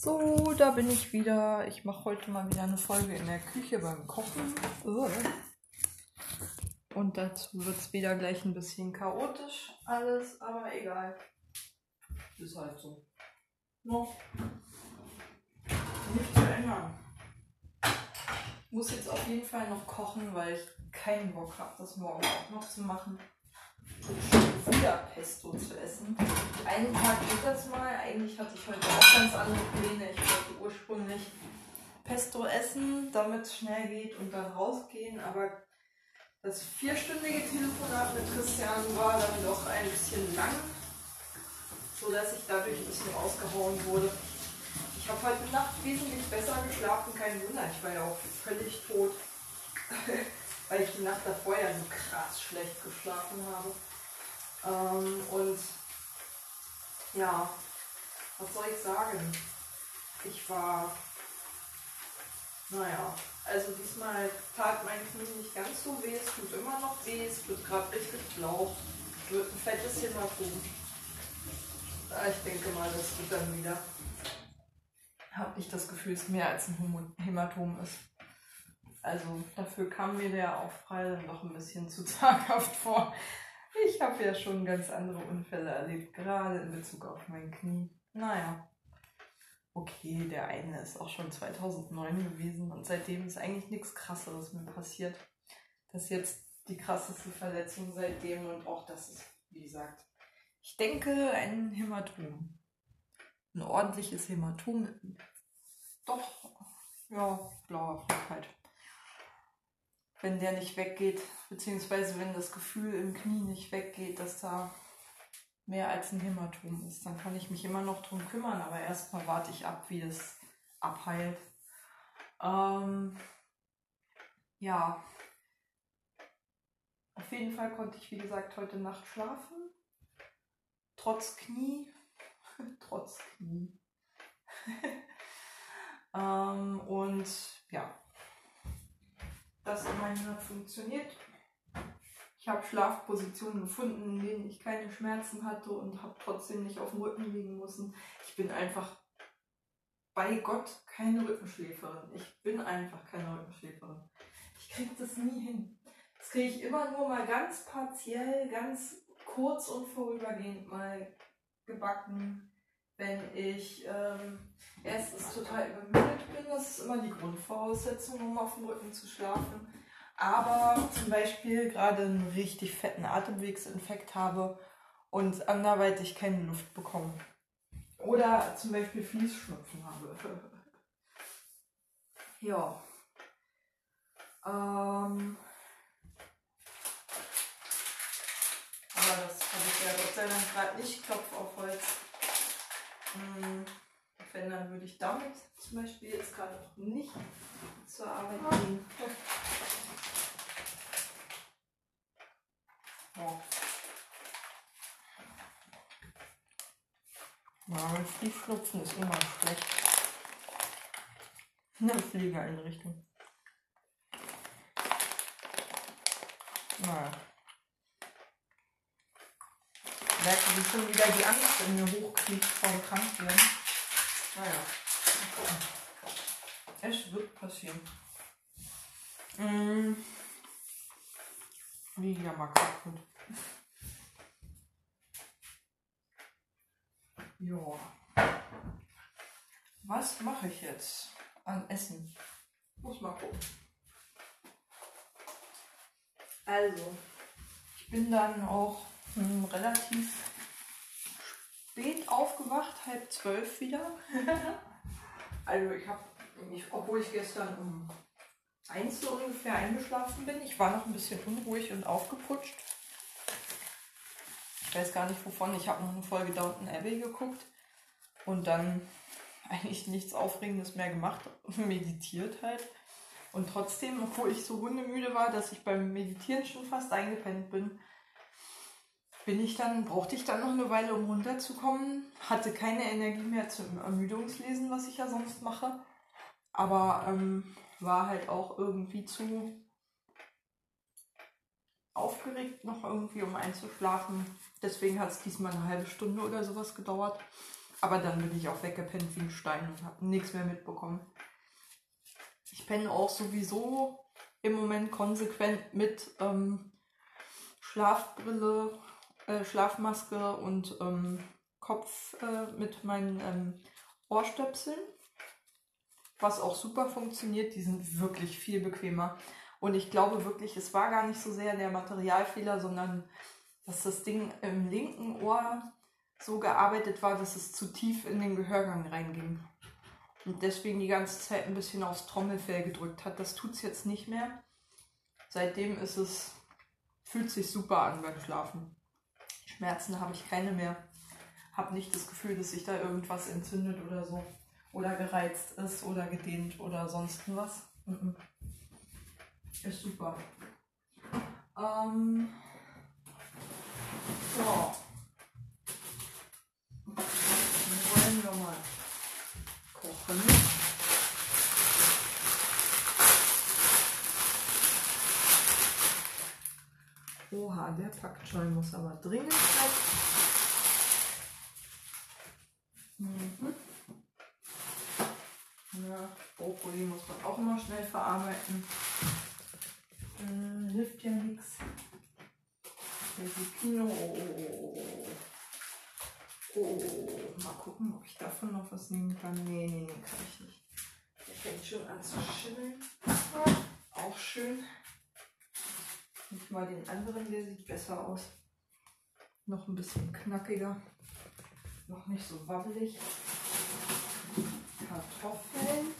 So, da bin ich wieder. Ich mache heute mal wieder eine Folge in der Küche beim Kochen. Und dazu wird es wieder gleich ein bisschen chaotisch alles, aber egal. Ist halt so. No. Nicht zu ändern. Muss jetzt auf jeden Fall noch kochen, weil ich keinen Bock habe, das morgen auch noch zu machen. Wieder Pesto zu essen. Einen Tag geht das mal. Eigentlich hatte ich heute auch ganz andere Pläne. Ich wollte ursprünglich Pesto essen, damit es schnell geht und dann rausgehen. Aber das vierstündige Telefonat mit Christian war dann doch ein bisschen lang, sodass ich dadurch ein bisschen rausgehauen wurde. Ich habe heute Nacht wesentlich besser geschlafen, kein Wunder. Ich war ja auch völlig tot, weil ich die Nacht davor ja so krass schlecht geschlafen habe. Ähm, und ja, was soll ich sagen? Ich war, naja, also diesmal tat mein Knie nicht ganz so weh, es tut immer noch weh, es wird gerade richtig blau, wird ein fettes Hämatom. Ich denke mal, das wird dann wieder. Habe ich das Gefühl, es mehr als ein Hämatom ist. Also dafür kam mir der Aufprall dann doch ein bisschen zu zaghaft vor. Ich habe ja schon ganz andere Unfälle erlebt, gerade in Bezug auf mein Knie. Naja. Okay, der eine ist auch schon 2009 gewesen und seitdem ist eigentlich nichts Krasseres mir passiert. Das ist jetzt die krasseste Verletzung seitdem und auch das ist, wie gesagt, ich denke, ein Hämatom. Ein ordentliches Hämatom. Doch, ja, blauer Fleck halt wenn der nicht weggeht, beziehungsweise wenn das Gefühl im Knie nicht weggeht, dass da mehr als ein Hämatom ist, dann kann ich mich immer noch drum kümmern, aber erstmal warte ich ab, wie das abheilt. Ähm, ja, auf jeden Fall konnte ich, wie gesagt, heute Nacht schlafen. Trotz Knie. Trotz Knie. ähm, und ja, das immerhin hat funktioniert. Ich habe Schlafpositionen gefunden, in denen ich keine Schmerzen hatte und habe trotzdem nicht auf dem Rücken liegen müssen. Ich bin einfach bei Gott keine Rückenschläferin. Ich bin einfach keine Rückenschläferin. Ich kriege das nie hin. Das kriege ich immer nur mal ganz partiell, ganz kurz und vorübergehend mal gebacken, wenn ich ähm, erstens total übermüdet bin. Das ist immer die Grundvoraussetzung, um auf dem Rücken zu schlafen. Aber zum Beispiel gerade einen richtig fetten Atemwegsinfekt habe und anderweitig keine Luft bekomme. Oder zum Beispiel Fließschnupfen habe. ja. Ähm, aber das habe ich ja Gott sei Dank gerade nicht. Klopf auf Holz. Hm, wenn, dann würde ich damit zum Beispiel jetzt gerade noch nicht zur Arbeit gehen. Ja. Ja, Fliehschnupfen ist immer schlecht. Eine Pflegeeinrichtung. Naja merke, wie schon wieder die Angst in mir hochkriegt vom Krankwerden. Naja, es wird passieren. Mmh. Wie ja mal kaputt. Ja. Was mache ich jetzt an Essen? Muss mal gucken. Also, ich bin dann auch relativ spät aufgewacht, halb zwölf wieder. also ich habe, obwohl ich gestern um eins so ungefähr eingeschlafen bin, ich war noch ein bisschen unruhig und aufgeputscht. Ich weiß gar nicht wovon. Ich habe noch eine Folge Downton Abbey geguckt und dann eigentlich nichts Aufregendes mehr gemacht, meditiert halt. Und trotzdem, obwohl ich so hundemüde war, dass ich beim Meditieren schon fast eingepennt bin, bin ich dann, brauchte ich dann noch eine Weile, um runterzukommen. Hatte keine Energie mehr zum Ermüdungslesen, was ich ja sonst mache. Aber ähm, war halt auch irgendwie zu aufgeregt, noch irgendwie um einzuschlafen. Deswegen hat es diesmal eine halbe Stunde oder sowas gedauert. Aber dann bin ich auch weggepennt wie ein Stein und habe nichts mehr mitbekommen. Ich penne auch sowieso im Moment konsequent mit ähm, Schlafbrille, äh, Schlafmaske und ähm, Kopf äh, mit meinen ähm, Ohrstöpseln. Was auch super funktioniert. Die sind wirklich viel bequemer. Und ich glaube wirklich, es war gar nicht so sehr der Materialfehler, sondern dass das Ding im linken Ohr so gearbeitet war, dass es zu tief in den Gehörgang reinging. Und deswegen die ganze Zeit ein bisschen aufs Trommelfell gedrückt hat. Das tut es jetzt nicht mehr. Seitdem ist es, fühlt sich super an beim Schlafen. Schmerzen habe ich keine mehr. Habe nicht das Gefühl, dass sich da irgendwas entzündet oder so. Oder gereizt ist oder gedehnt oder sonst was. Ist super. Ähm, so. Wollen wir mal kochen. Oha, der Packscheu muss aber dringend weg. Mhm. Ja, Brokkoli muss man auch immer schnell verarbeiten. Äh, hilft ja nichts. Kino. Oh, oh, mal gucken, ob ich davon noch was nehmen kann. Nee, nee, kann ich nicht. Der fängt schon an zu schimmeln. Auch schön. Nicht mal den anderen, der sieht besser aus. Noch ein bisschen knackiger. Noch nicht so wabbelig. Kartoffeln,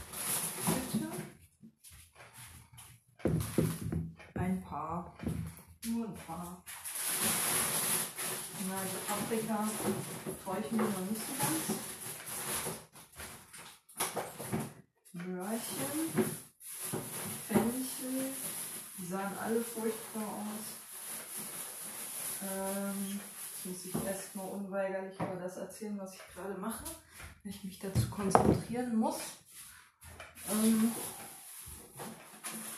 bitte. Ein paar. Nur ein paar. Na, also Paprika freue ich mich noch nicht so ganz. Möhrchen, Fenchel, die sahen alle furchtbar aus. Ähm, jetzt muss ich erstmal unweigerlich über das erzählen, was ich gerade mache, wenn ich mich dazu konzentrieren muss. Ähm,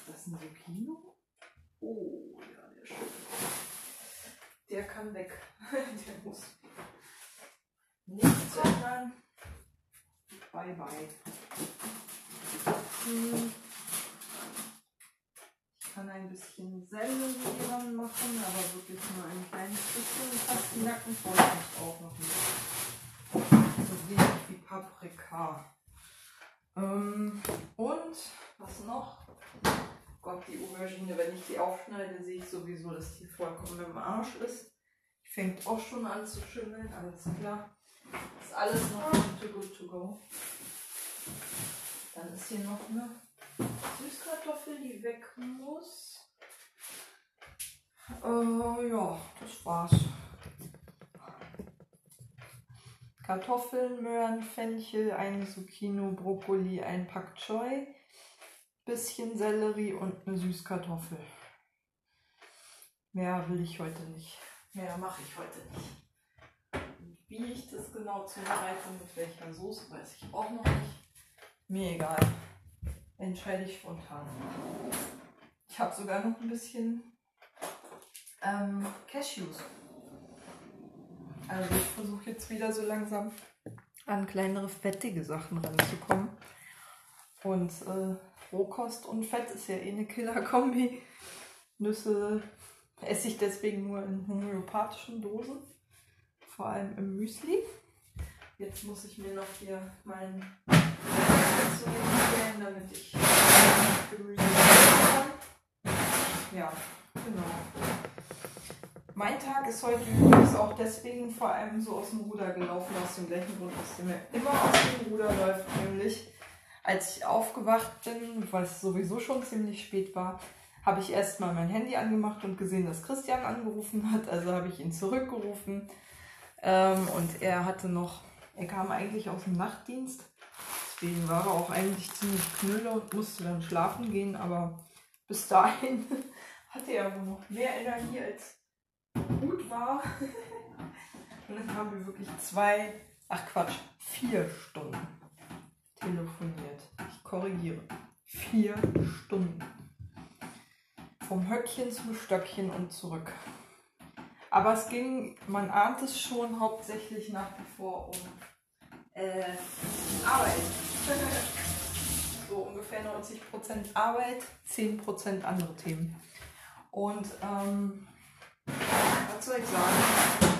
das ist ein Zucchino. Oh, ja, der schön. Der kann weg. der muss nicht sondern bye bye. Hm. Bisschen Sellerie machen, aber wirklich nur ein kleines bisschen. Pastinaken freue ich mich auch noch nicht. So wenig wie Paprika. Ähm, und was noch? Gott, die Aubergine, wenn ich die aufschneide, sehe ich sowieso, dass die vollkommen im Arsch ist. Die fängt auch schon an zu schimmeln, alles klar. Ist alles noch to good to go. Dann ist hier noch eine Süßkartoffel, die weg muss. Äh, ja, das war's. Kartoffeln, Möhren, Fenchel, ein Zucchino, Brokkoli, ein Pak Choi bisschen Sellerie und eine Süßkartoffel. Mehr will ich heute nicht. Mehr mache ich heute nicht. wie ich das genau zubereite, mit welcher Soße, weiß ich auch noch nicht. Mir egal. Entscheide ich spontan. Ich habe sogar noch ein bisschen ähm, Cashews. Also ich versuche jetzt wieder so langsam an kleinere fettige Sachen ranzukommen. Und äh, Rohkost und Fett ist ja eh eine Killer-Kombi. Nüsse esse ich deswegen nur in homöopathischen Dosen, vor allem im Müsli. Jetzt muss ich mir noch hier meinen stellen, damit ich Gemüse kann. Ja, genau. Mein Tag ist heute übrigens auch deswegen vor allem so aus dem Ruder gelaufen, aus dem gleichen Grund, aus dem er immer aus dem Ruder läuft, nämlich als ich aufgewacht bin, weil es sowieso schon ziemlich spät war, habe ich erstmal mein Handy angemacht und gesehen, dass Christian angerufen hat. Also habe ich ihn zurückgerufen. Ähm, und er hatte noch, er kam eigentlich aus dem Nachtdienst. Deswegen war er auch eigentlich ziemlich knülle und musste dann schlafen gehen. Aber bis dahin hatte er wohl noch mehr Energie als gut war. und dann haben wir wirklich zwei, ach Quatsch, vier Stunden telefoniert. Ich korrigiere. Vier Stunden. Vom Höckchen zum Stöckchen und zurück. Aber es ging, man ahnt es schon, hauptsächlich nach wie vor um Äh, Arbeit. so ungefähr 90% Arbeit, 10% andere Themen. Und ähm, was soll ich sagen?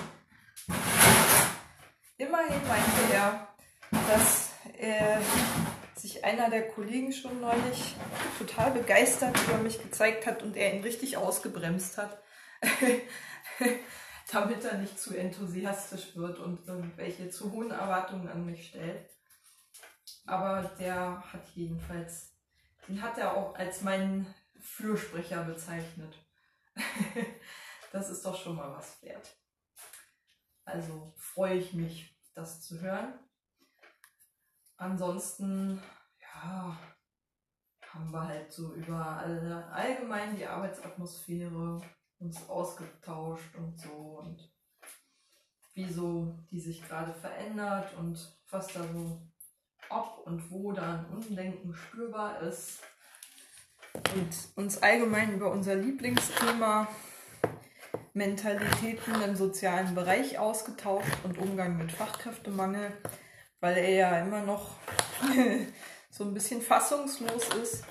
Immerhin meinte er, dass äh, sich einer der Kollegen schon neulich total begeistert über mich gezeigt hat und er ihn richtig ausgebremst hat, damit er nicht zu enthusiastisch wird und irgendwelche zu hohen Erwartungen an mich stellt. Aber der hat jedenfalls, den hat er auch als meinen Fürsprecher bezeichnet. das ist doch schon mal was wert. Also freue ich mich, das zu hören. Ansonsten, ja, haben wir halt so über alle, allgemein die Arbeitsatmosphäre uns ausgetauscht und so und wieso die sich gerade verändert und was da so ob und wo da ein Undenken spürbar ist. Und uns allgemein über unser Lieblingsthema Mentalitäten im sozialen Bereich ausgetauscht und Umgang mit Fachkräftemangel, weil er ja immer noch so ein bisschen fassungslos ist,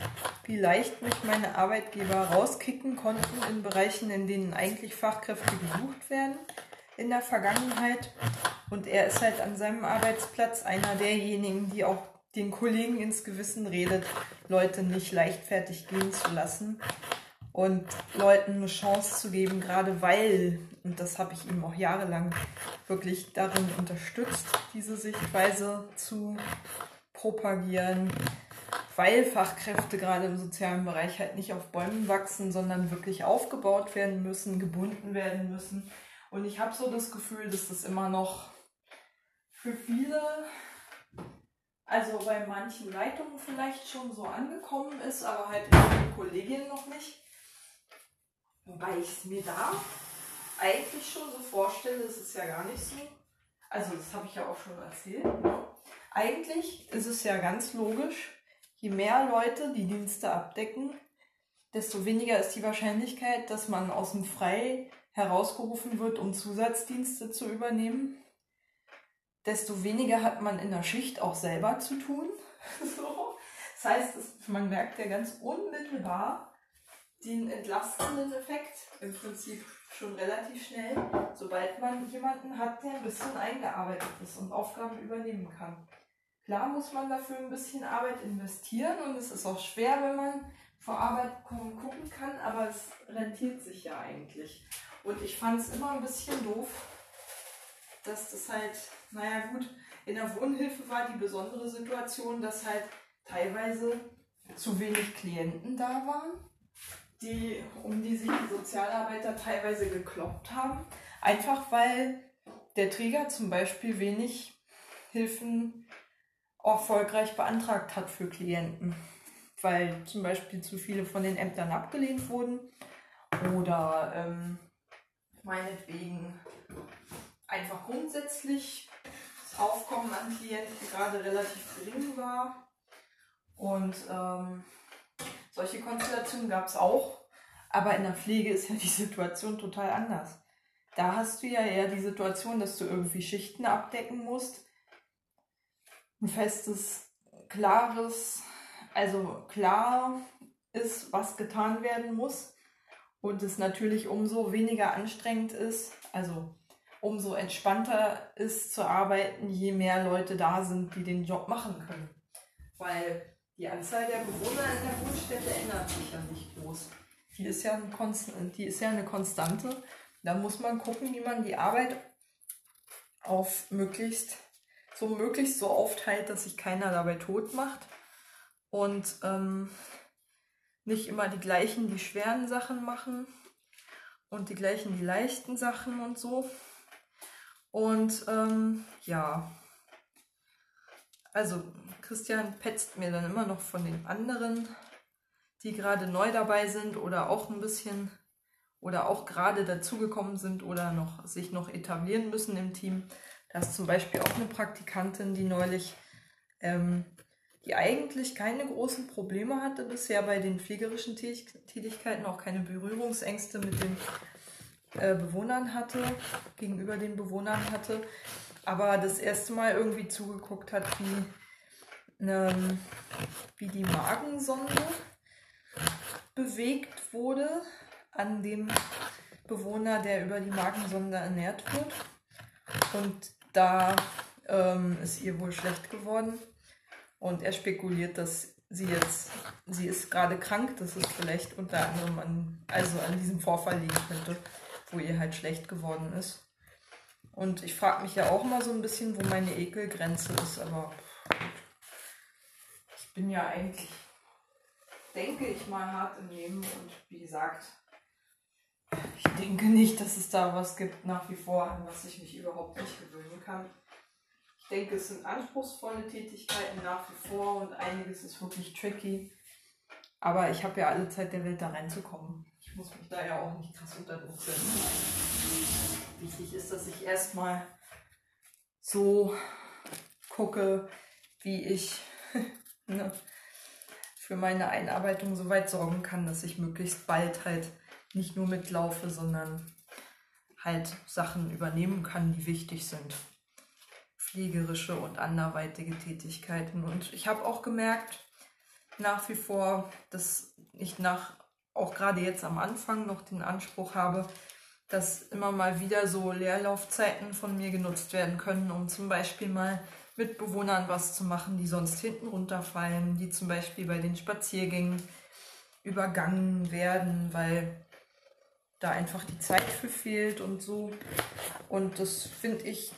wie leicht mich meine Arbeitgeber rauskicken konnten in Bereichen, in denen eigentlich Fachkräfte gesucht werden in der Vergangenheit. Und er ist halt an seinem Arbeitsplatz einer derjenigen, die auch den Kollegen ins Gewissen redet, Leute nicht leichtfertig gehen zu lassen und Leuten eine Chance zu geben, gerade weil, und das habe ich ihm auch jahrelang wirklich darin unterstützt, diese Sichtweise zu propagieren, weil Fachkräfte gerade im sozialen Bereich halt nicht auf Bäumen wachsen, sondern wirklich aufgebaut werden müssen, gebunden werden müssen. Und ich habe so das Gefühl, dass das immer noch für viele, also bei manchen Leitungen vielleicht schon so angekommen ist, aber halt in den Kolleginnen noch nicht. Wobei ich es mir da eigentlich schon so vorstelle, das ist ja gar nicht so. Also das habe ich ja auch schon erzählt. Eigentlich ist es ja ganz logisch, je mehr Leute die Dienste abdecken, desto weniger ist die Wahrscheinlichkeit, dass man aus dem Frei herausgerufen wird, um Zusatzdienste zu übernehmen. Desto weniger hat man in der Schicht auch selber zu tun. so. Das heißt, man merkt ja ganz unmittelbar den entlastenden Effekt im Prinzip schon relativ schnell, sobald man jemanden hat, der ein bisschen eingearbeitet ist und Aufgaben übernehmen kann. Klar muss man dafür ein bisschen Arbeit investieren und es ist auch schwer, wenn man vor Arbeit kommen gucken kann, aber es rentiert sich ja eigentlich. Und ich fand es immer ein bisschen doof, dass das halt, naja gut, in der Wohnhilfe war die besondere Situation, dass halt teilweise zu wenig Klienten da waren die, um die sich die Sozialarbeiter teilweise gekloppt haben. Einfach weil der Träger zum Beispiel wenig Hilfen erfolgreich beantragt hat für Klienten. Weil zum Beispiel zu viele von den Ämtern abgelehnt wurden oder ähm, meinetwegen einfach grundsätzlich das Aufkommen an Klienten gerade relativ gering war. Und ähm, solche Konstellationen gab es auch, aber in der Pflege ist ja die Situation total anders. Da hast du ja eher die Situation, dass du irgendwie Schichten abdecken musst. Ein festes, klares, also klar ist, was getan werden muss. Und es natürlich umso weniger anstrengend ist, also umso entspannter ist zu arbeiten, je mehr Leute da sind, die den Job machen können. Weil die Anzahl der Bewohner in der Wohnstätte ändert sich ja nicht groß. Die ist ja, ein Konstant, die ist ja eine Konstante. Da muss man gucken, wie man die Arbeit auf möglichst so möglichst so aufteilt, dass sich keiner dabei tot macht und ähm, nicht immer die gleichen die schweren Sachen machen und die gleichen die leichten Sachen und so. Und ähm, ja, also Christian petzt mir dann immer noch von den anderen, die gerade neu dabei sind oder auch ein bisschen oder auch gerade dazugekommen sind oder noch sich noch etablieren müssen im Team. Da ist zum Beispiel auch eine Praktikantin, die neulich, ähm, die eigentlich keine großen Probleme hatte bisher bei den pflegerischen Tätigkeiten, auch keine Berührungsängste mit den äh, Bewohnern hatte, gegenüber den Bewohnern hatte, aber das erste Mal irgendwie zugeguckt hat, wie, ähm, wie die Magensonde bewegt wurde an dem Bewohner, der über die Magensonde ernährt wird. Und da ähm, ist ihr wohl schlecht geworden. Und er spekuliert, dass sie jetzt, sie ist gerade krank, dass es vielleicht unter anderem an, also an diesem Vorfall liegen könnte, wo ihr halt schlecht geworden ist. Und ich frage mich ja auch mal so ein bisschen, wo meine Ekelgrenze ist, aber ich bin ja eigentlich, denke ich mal, hart im Leben und wie gesagt, ich denke nicht, dass es da was gibt nach wie vor, an was ich mich überhaupt nicht gewöhnen kann. Ich denke, es sind anspruchsvolle Tätigkeiten nach wie vor und einiges ist wirklich tricky. Aber ich habe ja alle Zeit der Welt da reinzukommen. Ich muss mich da ja auch nicht krass unter Druck setzen. Wichtig ist, dass ich erstmal so gucke, wie ich ne, für meine Einarbeitung so weit sorgen kann, dass ich möglichst bald halt nicht nur mitlaufe, sondern halt Sachen übernehmen kann, die wichtig sind. Pflegerische und anderweitige Tätigkeiten. Und ich habe auch gemerkt, nach wie vor, dass ich nach, auch gerade jetzt am Anfang noch den Anspruch habe, dass immer mal wieder so Leerlaufzeiten von mir genutzt werden können, um zum Beispiel mal mit Bewohnern was zu machen, die sonst hinten runterfallen, die zum Beispiel bei den Spaziergängen übergangen werden, weil da einfach die Zeit für fehlt und so. Und das finde ich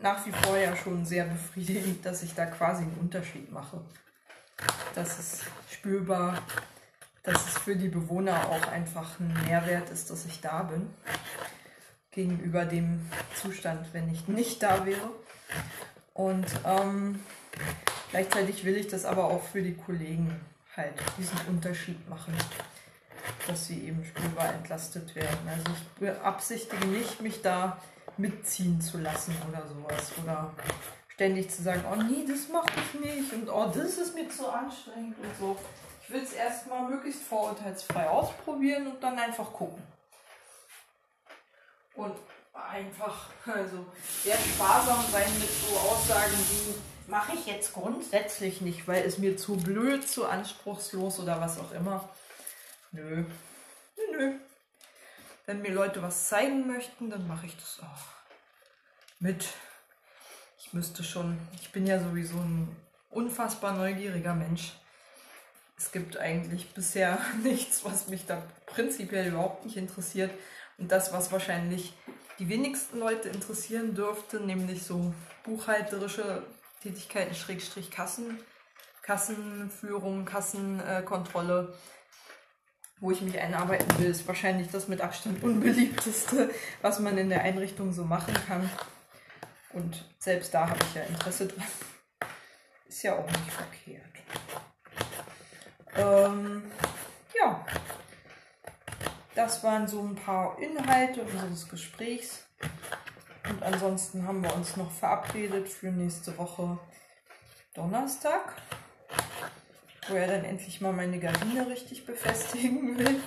nach wie vor ja schon sehr befriedigend, dass ich da quasi einen Unterschied mache. Das ist spürbar, dass es für die Bewohner auch einfach ein Mehrwert ist, dass ich da bin. Gegenüber dem Zustand, wenn ich nicht da wäre. Und ähm, gleichzeitig will ich das aber auch für die Kollegen halt diesen Unterschied machen dass sie eben spürbar entlastet werden. Also ich beabsichtige nicht, mich da mitziehen zu lassen oder sowas. Oder ständig zu sagen, oh nee, das mache ich nicht und oh, das ist mir zu anstrengend und so. Ich will es erstmal möglichst vorurteilsfrei ausprobieren und dann einfach gucken. Und einfach, also sehr sparsam sein mit so Aussagen wie, mache ich jetzt grundsätzlich nicht, weil es mir zu blöd, zu anspruchslos oder was auch immer. Nö. Nö, nö. Wenn mir Leute was zeigen möchten, dann mache ich das auch mit. Ich müsste schon, ich bin ja sowieso ein unfassbar neugieriger Mensch. Es gibt eigentlich bisher nichts, was mich da prinzipiell überhaupt nicht interessiert. Und das, was wahrscheinlich die wenigsten Leute interessieren dürfte, nämlich so buchhalterische Tätigkeiten, Schrägstrich Kassen, Kassenführung, Kassenkontrolle, wo ich mich einarbeiten will, ist wahrscheinlich das mit Abstand unbeliebteste, was man in der Einrichtung so machen kann. Und selbst da habe ich ja Interesse dran. Ist ja auch nicht verkehrt. Ähm, ja, das waren so ein paar Inhalte unseres Gesprächs. Und ansonsten haben wir uns noch verabredet für nächste Woche Donnerstag wo er dann endlich mal meine Gardine richtig befestigen will.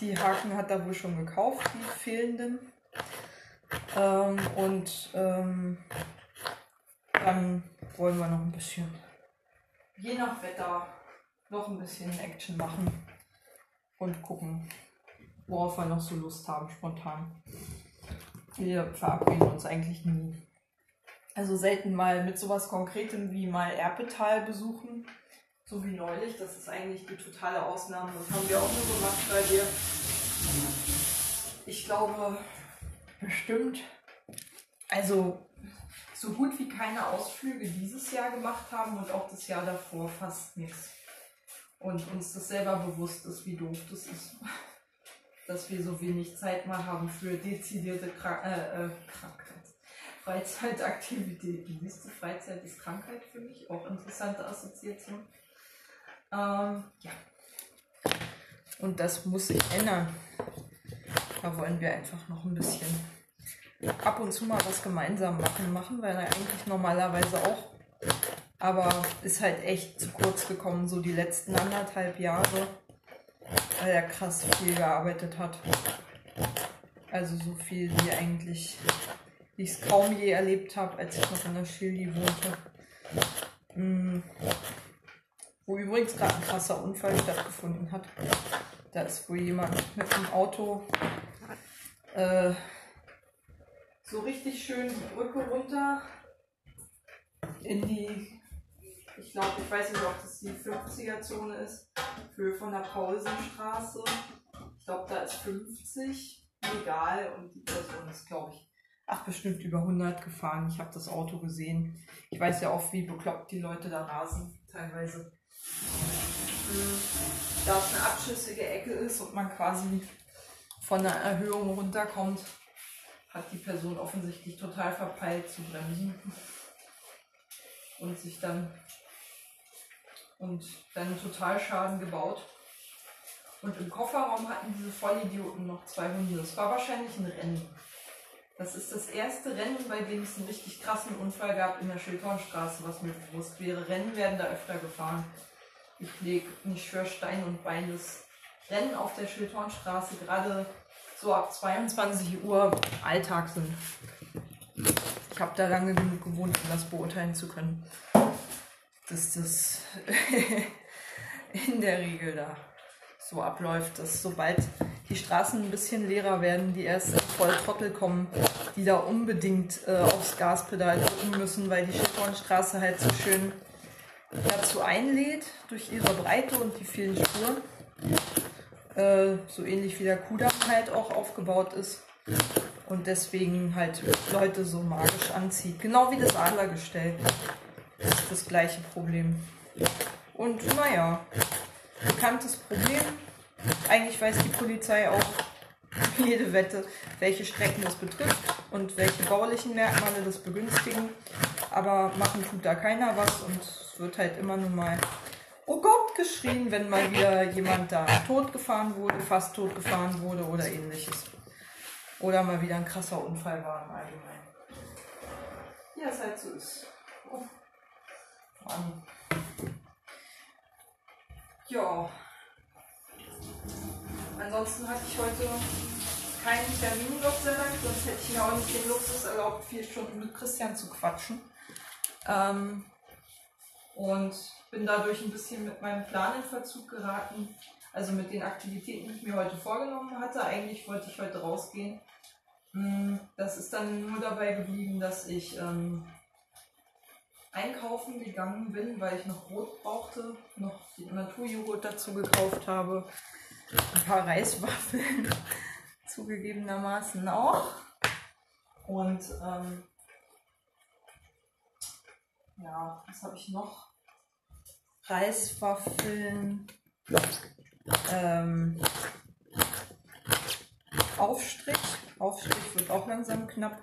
Die Haken hat er wohl schon gekauft, die fehlenden. Ähm, und ähm, dann wollen wir noch ein bisschen, je nach Wetter, noch ein bisschen Action machen und gucken, worauf wir noch so Lust haben, spontan. Wir verabreden uns eigentlich nie. Also selten mal mit sowas Konkretem wie mal Erpetal besuchen so wie neulich, das ist eigentlich die totale Ausnahme. Das haben wir auch nur gemacht, weil wir, ich glaube, bestimmt, also so gut wie keine Ausflüge dieses Jahr gemacht haben und auch das Jahr davor fast nichts. Und uns das selber bewusst ist, wie doof das ist. Dass wir so wenig Zeit mal haben für dezidierte Krank äh, äh, Krankheit. Freizeitaktivitäten. Du, Freizeit ist Krankheit für mich. Auch interessante Assoziation. Ähm, ja. Und das muss sich ändern. Da wollen wir einfach noch ein bisschen ab und zu mal was gemeinsam machen. Machen wir eigentlich normalerweise auch. Aber ist halt echt zu kurz gekommen, so die letzten anderthalb Jahre, weil er krass viel gearbeitet hat. Also so viel wie eigentlich wie ich es kaum je erlebt habe, als ich noch in der Schildi wohnte. Mm. Wo übrigens gerade ein krasser Unfall stattgefunden hat. Da ist wohl jemand mit dem Auto äh, so richtig schön die Brücke runter in die, ich glaube, ich weiß nicht, ob das die 50er-Zone ist, Höhe von der Paulsenstraße. Ich glaube, da ist 50 legal und die Person ist, glaube ich, ach, bestimmt über 100 gefahren. Ich habe das Auto gesehen. Ich weiß ja auch, wie bekloppt die Leute da rasen, teilweise. Hm, da es eine abschüssige Ecke ist und man quasi von der Erhöhung runterkommt, hat die Person offensichtlich total verpeilt zu bremsen und sich dann und dann total Schaden gebaut. Und im Kofferraum hatten diese Vollidioten noch zwei Hunde. Das war wahrscheinlich ein Rennen. Das ist das erste Rennen, bei dem es einen richtig krassen Unfall gab in der Schildhornstraße, was mir bewusst wäre. Rennen werden da öfter gefahren. Ich lege nicht für Stein und Bein. Das Rennen auf der Schildhornstraße gerade so ab 22 Uhr Alltag sind. Ich habe da lange genug gewohnt, um das beurteilen zu können, dass das in der Regel da so abläuft, dass sobald die Straßen ein bisschen leerer werden, die ersten Volltrottel kommen, die da unbedingt äh, aufs Gaspedal drücken müssen, weil die Schifferstraße halt so schön dazu einlädt, durch ihre Breite und die vielen Spuren. Äh, so ähnlich wie der Kudamm halt auch aufgebaut ist. Und deswegen halt Leute so magisch anzieht. Genau wie das Adlergestell. Das ist das gleiche Problem. Und naja, bekanntes Problem. Eigentlich weiß die Polizei auch jede Wette, welche Strecken das betrifft und welche baulichen Merkmale das begünstigen. Aber machen tut da keiner was und es wird halt immer nur mal Oh Gott geschrien, wenn mal wieder jemand da totgefahren wurde, fast totgefahren wurde oder ähnliches. Oder mal wieder ein krasser Unfall war im Allgemeinen. Ja, es halt so ist. Oh. Mann. Ja. Ansonsten hatte ich heute keinen Termin, Gott sei Dank, sonst hätte ich mir auch nicht den Luxus erlaubt, vier Stunden mit Christian zu quatschen. Ähm, und bin dadurch ein bisschen mit meinem Plan in Verzug geraten. Also mit den Aktivitäten, die ich mir heute vorgenommen hatte. Eigentlich wollte ich heute rausgehen. Hm, das ist dann nur dabei geblieben, dass ich ähm, einkaufen gegangen bin, weil ich noch Brot brauchte, noch Naturjoghurt dazu gekauft habe, ein paar Reiswaffeln zugegebenermaßen auch. Und ähm, ja, was habe ich noch? Reiswaffeln, ähm, Aufstrich. Aufstrich wird auch langsam knapp.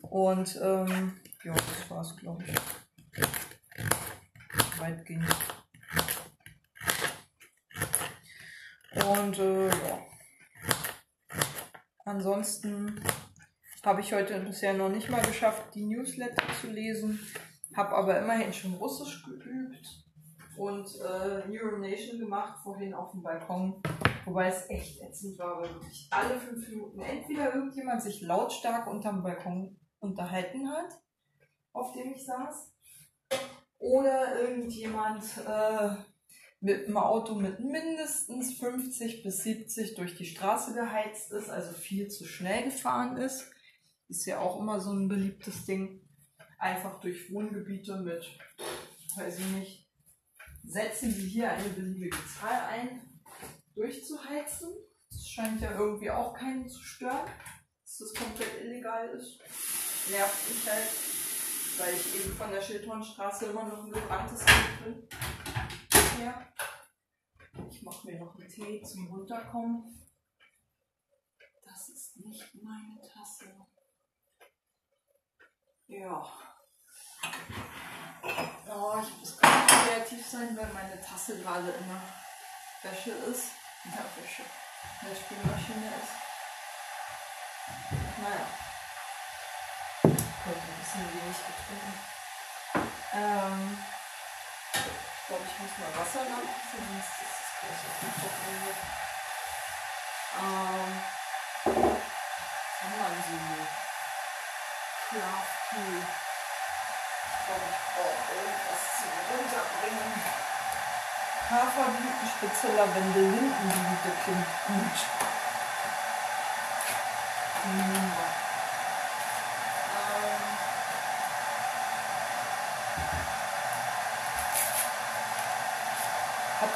Und ähm, ja, das war's, glaube ich. Weitgehend. Und äh, ja. Ansonsten habe ich heute bisher noch nicht mal geschafft, die Newsletter zu lesen. Habe aber immerhin schon Russisch geübt und äh, Neural Nation gemacht, vorhin auf dem Balkon. Wobei es echt ätzend war, weil wirklich alle fünf Minuten entweder irgendjemand sich lautstark unterm Balkon unterhalten hat, auf dem ich saß, oder irgendjemand äh, mit einem Auto mit mindestens 50 bis 70 durch die Straße geheizt ist, also viel zu schnell gefahren ist. Ist ja auch immer so ein beliebtes Ding. Einfach durch Wohngebiete mit, weiß ich nicht, setzen Sie hier eine beliebige Zahl ein, durchzuheizen. Das scheint ja irgendwie auch keinen zu stören, dass das komplett illegal ist. Nervt mich halt, weil ich eben von der Schildhornstraße immer noch ein gebranntes Kind bin. Ja. Ich mache mir noch einen Tee zum Runterkommen. Das ist nicht meine Tasse. Ja. Oh, ich muss gerade kreativ sein, weil meine Tasse gerade in der Wäsche ist. In der Wäsche. In der Spülmaschine ist. Naja. Bisschen wenig getrunken. Ähm, ich glaube, ich muss mal Wasser nachmachen, sonst ist es gleich auf dem hier. Ähm, was haben wir denn so? Schlaftool. Ich glaube, ich brauche irgendwas zum Runterbringen. Haferblütenspitze, Lavendel, Lindenblüte klingt gut. Hm. Ähm.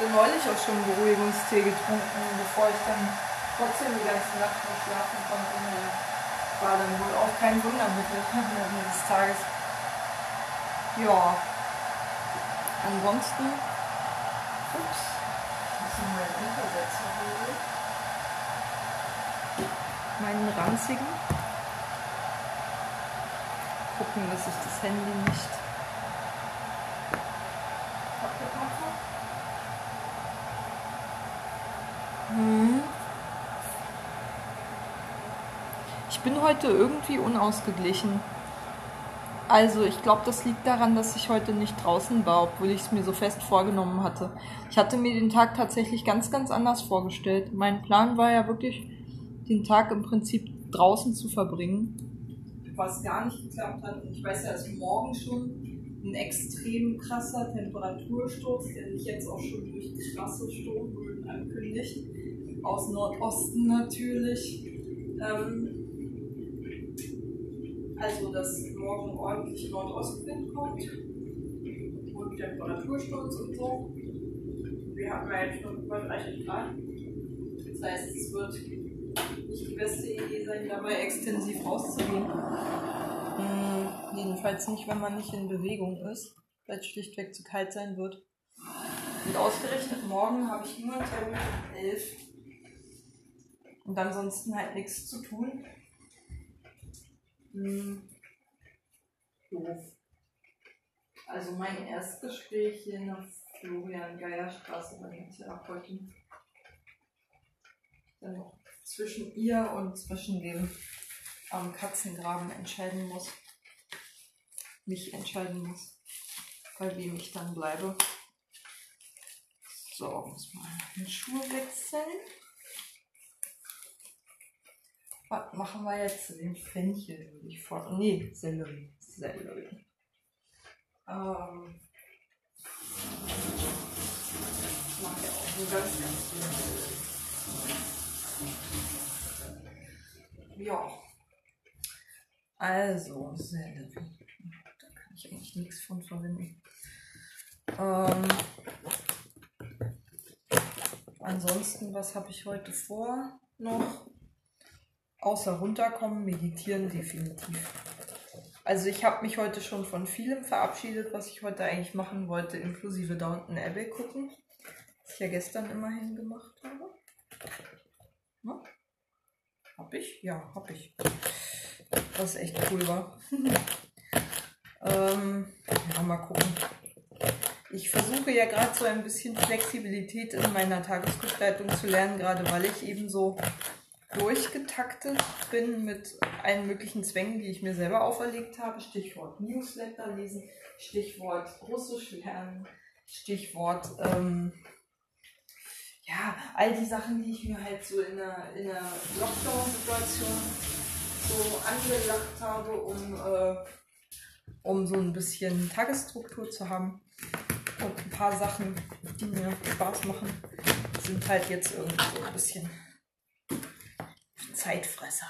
Hatte neulich auch schon Beruhigungstee getrunken, bevor ich dann trotzdem die ganze Nacht nicht schlafen konnte. War dann wohl auch kein Wundermittel des Tages. Ja. Ansonsten. Ups. Was ist mein Untersetzer? Meinen ranzigen. Gucken, dass ich das Handy nicht kaputt mache. Hm. Ich bin heute irgendwie unausgeglichen. Also ich glaube, das liegt daran, dass ich heute nicht draußen war, obwohl ich es mir so fest vorgenommen hatte. Ich hatte mir den Tag tatsächlich ganz, ganz anders vorgestellt. Mein Plan war ja wirklich, den Tag im Prinzip draußen zu verbringen. Was gar nicht geklappt hat. Und ich weiß ja, dass morgen schon ein extrem krasser Temperatursturz, der sich jetzt auch schon durch krasse Sturmböen ankündigt. Aus Nordosten natürlich. Ähm, also, dass morgen ordentlich Nordostwind kommt und Temperatursturz und so. Wir haben ja jetzt schon über 30 Grad. Das heißt, es wird nicht die beste Idee sein, dabei extensiv rauszugehen. Hm, jedenfalls nicht, wenn man nicht in Bewegung ist, weil es schlichtweg zu kalt sein wird. Und ausgerechnet morgen habe ich nur einen Termin um 11. Und ansonsten halt nichts zu tun. Hm. Also mein Erstgespräch hier in der Florian-Geier-Straße bei der Therapeutin. Dann noch zwischen ihr und zwischen dem am Katzengraben entscheiden muss. Mich entscheiden muss, bei wem ich dann bleibe. So, muss mal den Schuh wechseln. Was machen wir jetzt? Den Fenchel würde ich vor. Nee, Sellerie. Sellerie. Ähm. Ich mache ja auch so ganz, ganz viel. Ja. Also, Sellerie. Da kann ich eigentlich nichts von verwenden. Ähm. Ansonsten, was habe ich heute vor noch? Außer runterkommen, meditieren definitiv. Also ich habe mich heute schon von vielem verabschiedet, was ich heute eigentlich machen wollte, inklusive Downton Abbey gucken. Was ich ja gestern immerhin gemacht habe. Na? Hab ich? Ja, hab ich. Was echt cool war. ähm, ja, mal gucken. Ich versuche ja gerade so ein bisschen Flexibilität in meiner Tagesgestaltung zu lernen, gerade weil ich eben so durchgetaktet bin mit allen möglichen Zwängen, die ich mir selber auferlegt habe. Stichwort Newsletter lesen, Stichwort Russisch lernen, Stichwort ähm, ja, all die Sachen, die ich mir halt so in einer, in einer Lockdown-Situation so angelacht habe, um, äh, um so ein bisschen Tagesstruktur zu haben. Und ein paar Sachen, die mir Spaß machen, sind halt jetzt irgendwie so ein bisschen Zeitfresser.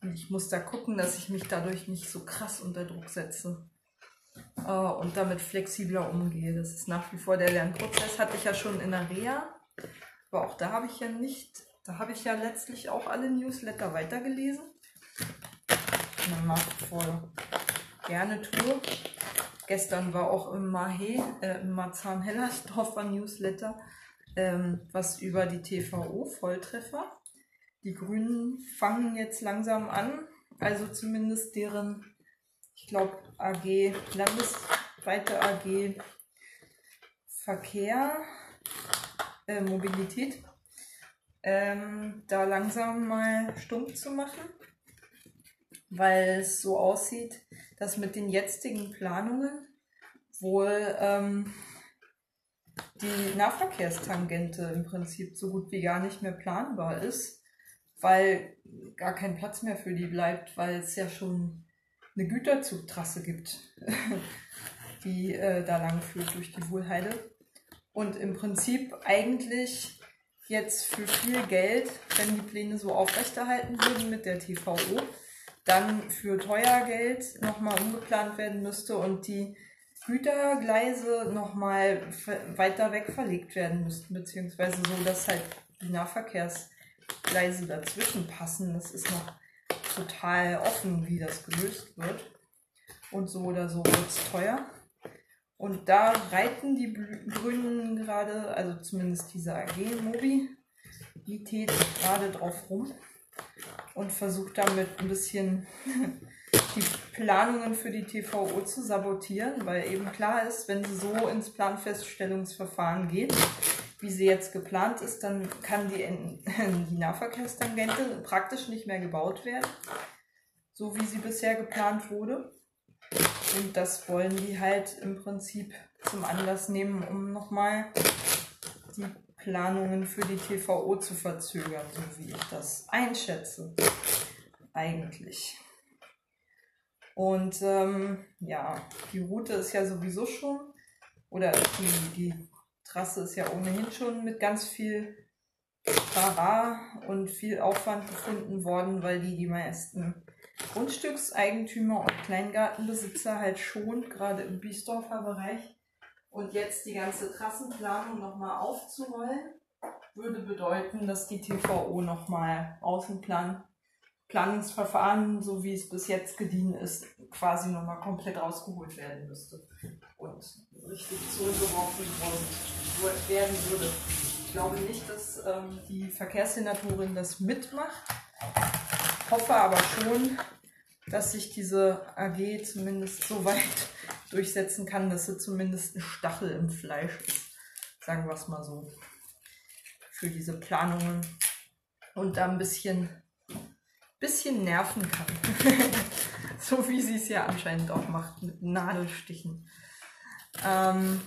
Und ich muss da gucken, dass ich mich dadurch nicht so krass unter Druck setze äh, und damit flexibler umgehe. Das ist nach wie vor der Lernprozess, hatte ich ja schon in der Reha. Aber auch da habe ich ja nicht, da habe ich ja letztlich auch alle Newsletter weitergelesen. Man macht voll gerne Tour. Gestern war auch im Mahe, äh, im Marzahn-Hellersdorfer Newsletter ähm, was über die TVO-Volltreffer die Grünen fangen jetzt langsam an, also zumindest deren, ich glaube, AG, landesweite AG Verkehr, äh, Mobilität, ähm, da langsam mal stumpf zu machen, weil es so aussieht, dass mit den jetzigen Planungen wohl ähm, die Nahverkehrstangente im Prinzip so gut wie gar nicht mehr planbar ist weil gar kein Platz mehr für die bleibt, weil es ja schon eine Güterzugtrasse gibt, die äh, da lang führt durch die Wohlheide. Und im Prinzip eigentlich jetzt für viel Geld, wenn die Pläne so aufrechterhalten würden mit der TVO, dann für teuer Geld nochmal umgeplant werden müsste und die Gütergleise nochmal weiter weg verlegt werden müssten, beziehungsweise so, dass halt die Nahverkehrsgleise dazwischen passen. Das ist noch total offen, wie das gelöst wird. Und so oder so wird es teuer. Und da reiten die Grünen gerade, also zumindest diese AG Mobilität gerade drauf rum und versucht damit ein bisschen die Planungen für die TVO zu sabotieren, weil eben klar ist, wenn sie so ins Planfeststellungsverfahren geht, wie sie jetzt geplant ist, dann kann die, die Nahverkehrstangente praktisch nicht mehr gebaut werden, so wie sie bisher geplant wurde. Und das wollen die halt im Prinzip zum Anlass nehmen, um nochmal die Planungen für die TVO zu verzögern, so wie ich das einschätze. Eigentlich. Und ähm, ja, die Route ist ja sowieso schon, oder die, die Trasse ist ja ohnehin schon mit ganz viel Trara und viel Aufwand gefunden worden, weil die die meisten Grundstückseigentümer und Kleingartenbesitzer halt schont, gerade im Biesdorfer Bereich. Und jetzt die ganze Trassenplanung nochmal aufzurollen, würde bedeuten, dass die TVO nochmal Außenplan, Planungsverfahren, so wie es bis jetzt gediehen ist, quasi nochmal komplett rausgeholt werden müsste. Und richtig zurückgeworfen werden würde. Ich glaube nicht, dass ähm, die Verkehrssenatorin das mitmacht hoffe aber schon, dass sich diese AG zumindest so weit durchsetzen kann, dass sie zumindest ein Stachel im Fleisch ist. Sagen wir es mal so. Für diese Planungen. Und da ein bisschen, bisschen nerven kann. so wie sie es ja anscheinend auch macht, mit Nadelstichen. Ähm,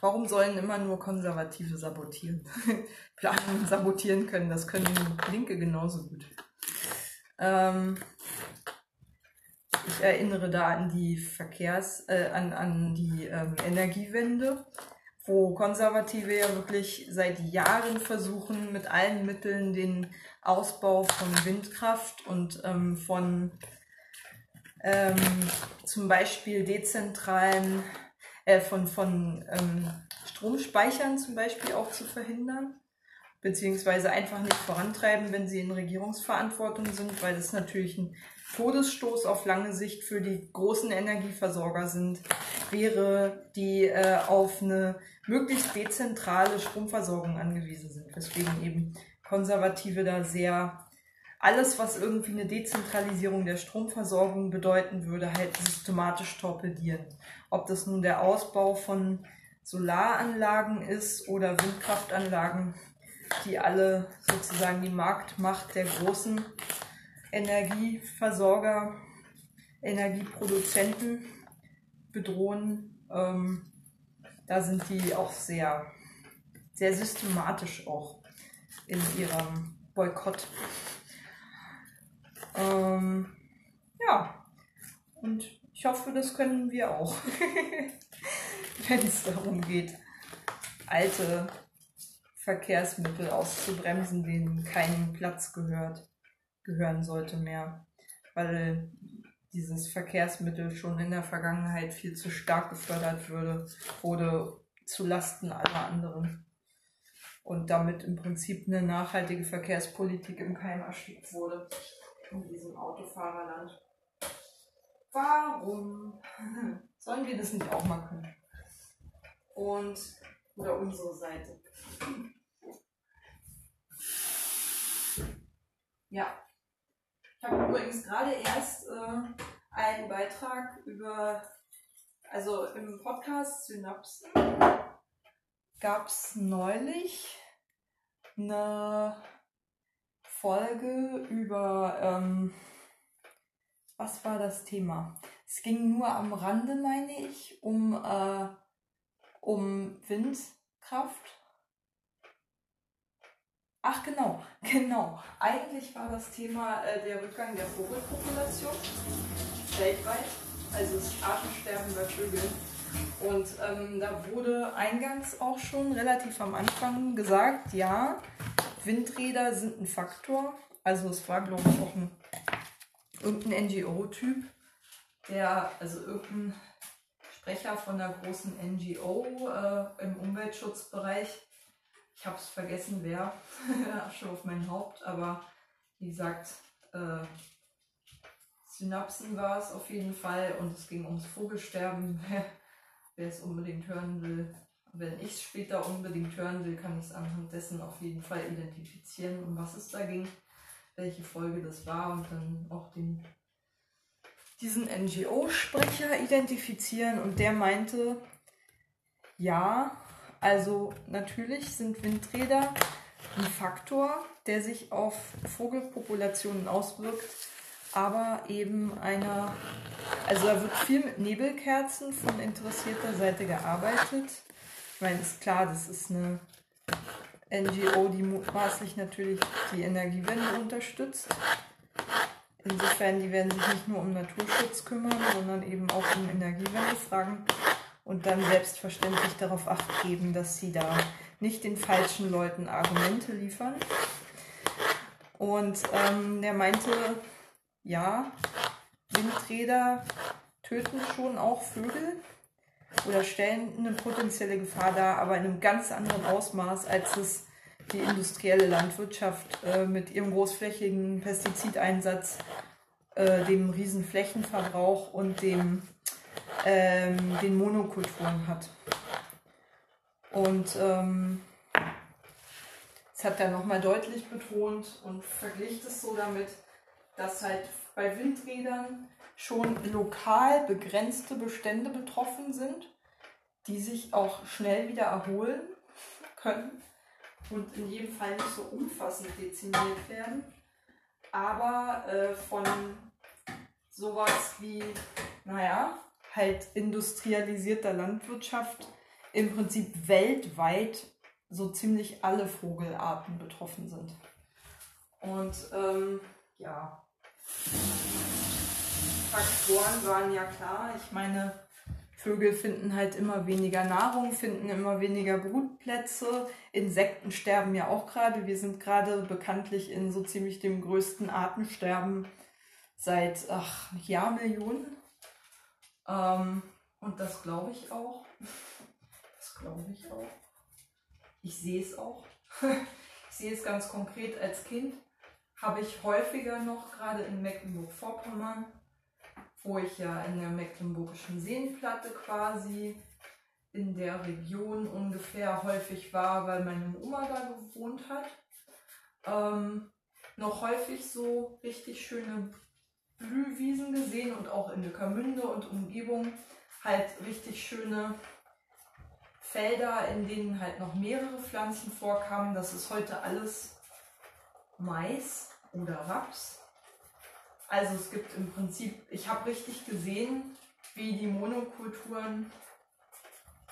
warum sollen immer nur Konservative sabotieren? Planungen sabotieren können, das können Linke genauso gut. Ähm, ich erinnere da an die Verkehrs, äh, an, an die ähm, Energiewende, wo Konservative ja wirklich seit Jahren versuchen, mit allen Mitteln den Ausbau von Windkraft und ähm, von ähm, zum Beispiel dezentralen, äh, von, von ähm, Stromspeichern zum Beispiel auch zu verhindern beziehungsweise einfach nicht vorantreiben, wenn sie in Regierungsverantwortung sind, weil das natürlich ein Todesstoß auf lange Sicht für die großen Energieversorger sind, wäre, die äh, auf eine möglichst dezentrale Stromversorgung angewiesen sind. Weswegen eben Konservative da sehr alles, was irgendwie eine Dezentralisierung der Stromversorgung bedeuten würde, halt systematisch torpedieren. Ob das nun der Ausbau von Solaranlagen ist oder Windkraftanlagen, die alle sozusagen die Marktmacht der großen Energieversorger, Energieproduzenten bedrohen. Ähm, da sind die auch sehr, sehr systematisch auch in ihrem Boykott. Ähm, ja, und ich hoffe, das können wir auch, wenn es darum geht, alte Verkehrsmittel auszubremsen, denen kein Platz gehört, gehören sollte mehr. Weil dieses Verkehrsmittel schon in der Vergangenheit viel zu stark gefördert würde, wurde zu Lasten aller anderen. Und damit im Prinzip eine nachhaltige Verkehrspolitik im Keim erstickt wurde in diesem Autofahrerland. Warum sollen wir das nicht auch mal können? Und oder unsere Seite. Ja. Ich habe übrigens gerade erst äh, einen Beitrag über, also im Podcast Synapsen gab es neulich eine Folge über, ähm, was war das Thema? Es ging nur am Rande, meine ich, um, äh, um Windkraft Ach genau, genau. Eigentlich war das Thema äh, der Rückgang der Vogelpopulation weltweit, also das Artensterben bei Vögeln. Und ähm, da wurde eingangs auch schon relativ am Anfang gesagt, ja, Windräder sind ein Faktor. Also es war, glaube ich, auch ein, irgendein NGO-Typ, der, also irgendein Sprecher von einer großen NGO äh, im Umweltschutzbereich. Ich habe es vergessen, wer, schon auf mein Haupt, aber wie gesagt, äh, Synapsen war es auf jeden Fall und es ging ums Vogelsterben. wer es unbedingt hören will, wenn ich es später unbedingt hören will, kann ich es anhand dessen auf jeden Fall identifizieren, um was es da ging, welche Folge das war und dann auch den, diesen NGO-Sprecher identifizieren. Und der meinte, ja, also natürlich sind Windräder ein Faktor, der sich auf Vogelpopulationen auswirkt aber eben einer, also da wird viel mit Nebelkerzen von interessierter Seite gearbeitet. Ich meine, ist klar, das ist eine NGO, die mutmaßlich natürlich die Energiewende unterstützt. Insofern, die werden sich nicht nur um Naturschutz kümmern, sondern eben auch um Energiewendefragen und dann selbstverständlich darauf acht geben, dass sie da nicht den falschen Leuten Argumente liefern. Und ähm, der meinte, ja, Windräder töten schon auch Vögel oder stellen eine potenzielle Gefahr dar, aber in einem ganz anderen Ausmaß, als es die industrielle Landwirtschaft äh, mit ihrem großflächigen Pestizideinsatz, äh, dem riesen Flächenverbrauch und dem, ähm, den Monokulturen hat. Und ähm, das hat er nochmal deutlich betont und vergleicht es so damit, dass halt bei Windrädern schon lokal begrenzte Bestände betroffen sind, die sich auch schnell wieder erholen können und in jedem Fall nicht so umfassend dezimiert werden. Aber äh, von sowas wie, naja, halt industrialisierter Landwirtschaft im Prinzip weltweit so ziemlich alle Vogelarten betroffen sind. Und ähm, ja, Faktoren waren ja klar. Ich meine, Vögel finden halt immer weniger Nahrung, finden immer weniger Brutplätze. Insekten sterben ja auch gerade. Wir sind gerade bekanntlich in so ziemlich dem größten Artensterben seit ach, Jahrmillionen. Ähm, und das glaube ich auch. Das glaube ich auch. Ich sehe es auch. Ich sehe es ganz konkret als Kind habe ich häufiger noch, gerade in Mecklenburg-Vorpommern, wo ich ja in der Mecklenburgischen Seenplatte quasi in der Region ungefähr häufig war, weil meine Oma da gewohnt hat. Ähm, noch häufig so richtig schöne Blühwiesen gesehen und auch in Neckarmünde und Umgebung halt richtig schöne Felder, in denen halt noch mehrere Pflanzen vorkamen. Das ist heute alles Mais oder Raps. Also es gibt im Prinzip, ich habe richtig gesehen, wie die Monokulturen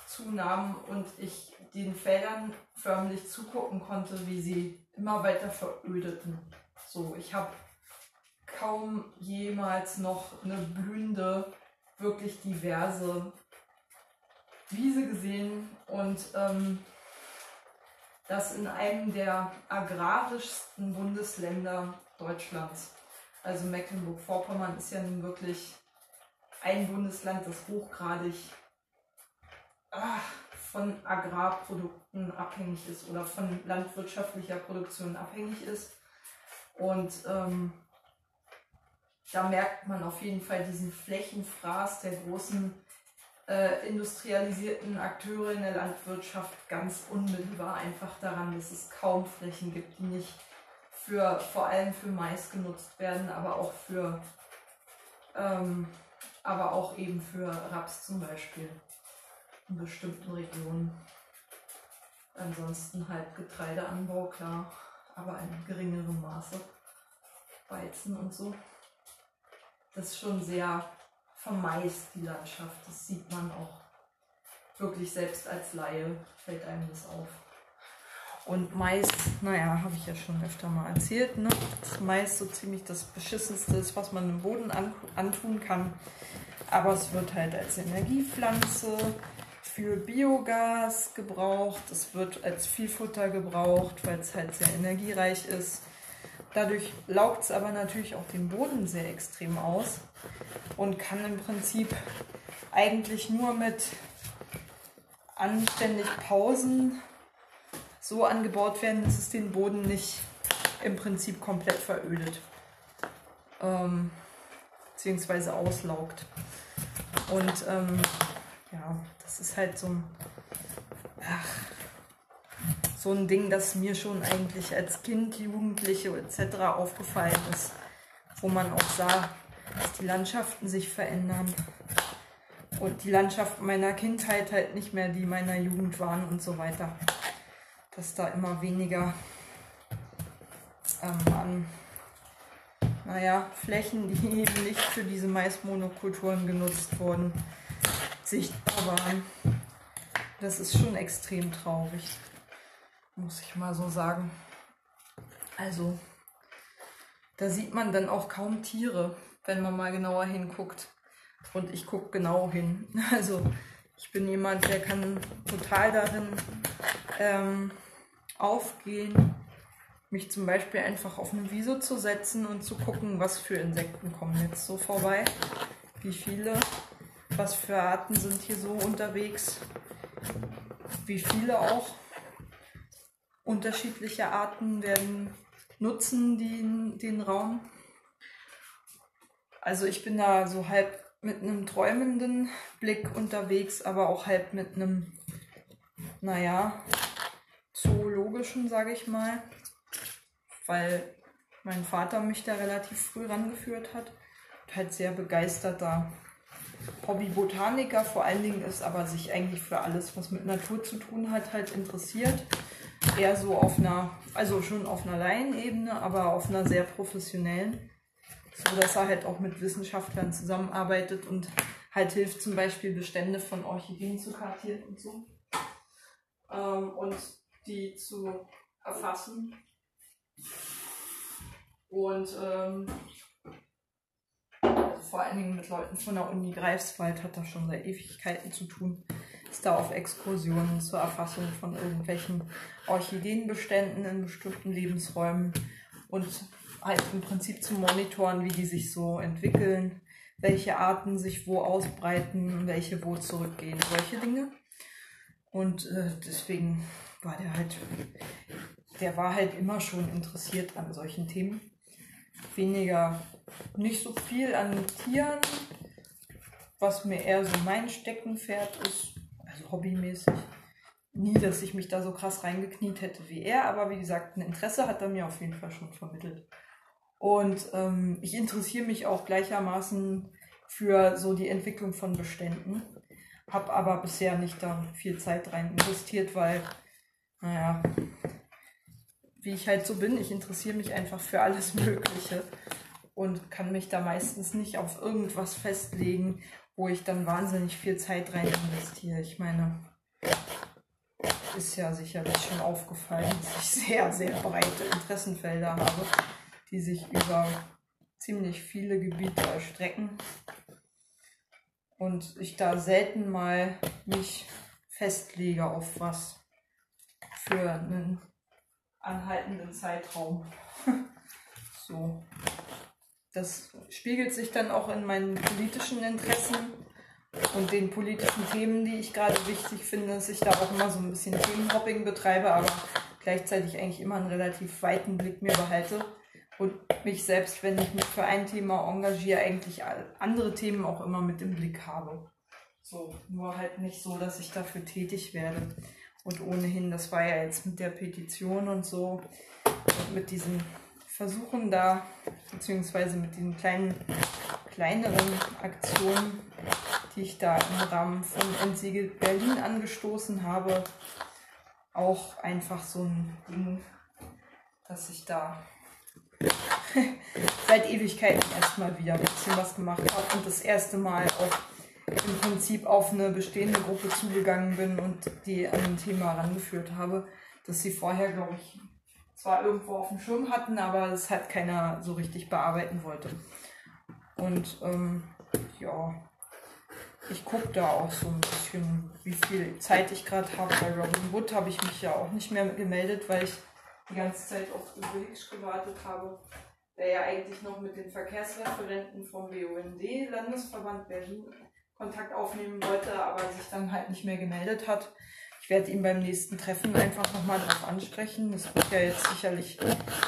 zunahmen und ich den Feldern förmlich zugucken konnte, wie sie immer weiter verödeten. So, ich habe kaum jemals noch eine blühende, wirklich diverse Wiese gesehen und ähm, das in einem der agrarischsten Bundesländer Deutschlands. Also Mecklenburg-Vorpommern ist ja nun wirklich ein Bundesland, das hochgradig ach, von Agrarprodukten abhängig ist oder von landwirtschaftlicher Produktion abhängig ist. Und ähm, da merkt man auf jeden Fall diesen Flächenfraß der großen äh, industrialisierten Akteure in der Landwirtschaft ganz unmittelbar einfach daran, dass es kaum Flächen gibt, die nicht für vor allem für Mais genutzt werden, aber auch für ähm, aber auch eben für Raps zum Beispiel in bestimmten Regionen. Ansonsten halt Getreideanbau, klar, aber in geringerem Maße. Weizen und so. Das ist schon sehr vermeist die Landschaft. Das sieht man auch wirklich selbst als Laie, fällt einem das auf. Und Mais, naja, habe ich ja schon öfter mal erzählt, ne? dass Mais so ziemlich das Beschissenste ist, was man im Boden an, antun kann. Aber es wird halt als Energiepflanze für Biogas gebraucht. Es wird als Viehfutter gebraucht, weil es halt sehr energiereich ist. Dadurch laugt es aber natürlich auch den Boden sehr extrem aus und kann im Prinzip eigentlich nur mit anständig Pausen so angebaut werden, dass es den Boden nicht im Prinzip komplett verödet. Ähm, beziehungsweise auslaugt. Und ähm, ja, das ist halt so ein, ach, so ein Ding, das mir schon eigentlich als Kind, Jugendliche etc. aufgefallen ist, wo man auch sah, dass die Landschaften sich verändern und die Landschaften meiner Kindheit halt nicht mehr die meiner Jugend waren und so weiter dass da immer weniger ähm, an naja, Flächen, die eben nicht für diese Maismonokulturen genutzt wurden, sichtbar waren. Das ist schon extrem traurig, muss ich mal so sagen. Also, da sieht man dann auch kaum Tiere, wenn man mal genauer hinguckt. Und ich gucke genau hin. Also, ich bin jemand, der kann total darin ähm, aufgehen, mich zum Beispiel einfach auf eine Wiese zu setzen und zu gucken, was für Insekten kommen jetzt so vorbei, wie viele, was für Arten sind hier so unterwegs, wie viele auch unterschiedliche Arten werden nutzen den, den Raum. Also ich bin da so halb mit einem träumenden Blick unterwegs, aber auch halb mit einem, naja, zoologischen, sage ich mal, weil mein Vater mich da relativ früh rangeführt hat und halt sehr begeisterter Hobbybotaniker vor allen Dingen ist, aber sich eigentlich für alles, was mit Natur zu tun hat, halt interessiert. Eher so auf einer, also schon auf einer Laienebene, aber auf einer sehr professionellen. So dass er halt auch mit Wissenschaftlern zusammenarbeitet und halt hilft, zum Beispiel Bestände von Orchideen zu kartieren und so. Ähm, und die zu erfassen. Und ähm, vor allen Dingen mit Leuten von der Uni Greifswald hat das schon seit Ewigkeiten zu tun. Ist da auf Exkursionen zur Erfassung von irgendwelchen Orchideenbeständen in bestimmten Lebensräumen und halt im Prinzip zu monitoren, wie die sich so entwickeln, welche Arten sich wo ausbreiten, welche wo zurückgehen, solche Dinge. Und äh, deswegen war der halt, der war halt immer schon interessiert an solchen Themen. Weniger, nicht so viel an Tieren, was mir eher so mein Steckenpferd ist, hobbymäßig. Nie, dass ich mich da so krass reingekniet hätte wie er, aber wie gesagt, ein Interesse hat er mir auf jeden Fall schon vermittelt. Und ähm, ich interessiere mich auch gleichermaßen für so die Entwicklung von Beständen. Habe aber bisher nicht da viel Zeit rein investiert, weil naja, wie ich halt so bin, ich interessiere mich einfach für alles Mögliche und kann mich da meistens nicht auf irgendwas festlegen, wo ich dann wahnsinnig viel Zeit rein investiere. Ich meine, ist ja sicherlich schon aufgefallen, dass ich sehr, sehr breite Interessenfelder habe, die sich über ziemlich viele Gebiete erstrecken. Und ich da selten mal mich festlege auf was für einen anhaltenden Zeitraum. so. Das spiegelt sich dann auch in meinen politischen Interessen und den politischen Themen, die ich gerade wichtig finde, dass ich da auch immer so ein bisschen Themenhopping betreibe, aber gleichzeitig eigentlich immer einen relativ weiten Blick mir behalte und mich selbst, wenn ich mich für ein Thema engagiere, eigentlich andere Themen auch immer mit im Blick habe. So, nur halt nicht so, dass ich dafür tätig werde. Und ohnehin, das war ja jetzt mit der Petition und so, und mit diesen Versuchen da, beziehungsweise mit den kleinen, kleineren Aktionen, die ich da im Rahmen von Entsiegel Berlin angestoßen habe, auch einfach so ein Ding, dass ich da seit Ewigkeiten erstmal wieder ein bisschen was gemacht habe und das erste Mal auch im Prinzip auf eine bestehende Gruppe zugegangen bin und die an ein Thema herangeführt habe. das sie vorher, glaube ich, zwar irgendwo auf dem Schirm hatten, aber es halt keiner so richtig bearbeiten wollte. Und ähm, ja, ich gucke da auch so ein bisschen, wie viel Zeit ich gerade habe. Bei Robin Wood habe ich mich ja auch nicht mehr gemeldet, weil ich die ganze Zeit auf Uwe Hicks gewartet habe, der ja eigentlich noch mit den Verkehrsreferenten vom BUND, Landesverband Berlin, Kontakt aufnehmen wollte, aber sich dann halt nicht mehr gemeldet hat. Ich werde ihn beim nächsten Treffen einfach nochmal darauf ansprechen. Das wird ja jetzt sicherlich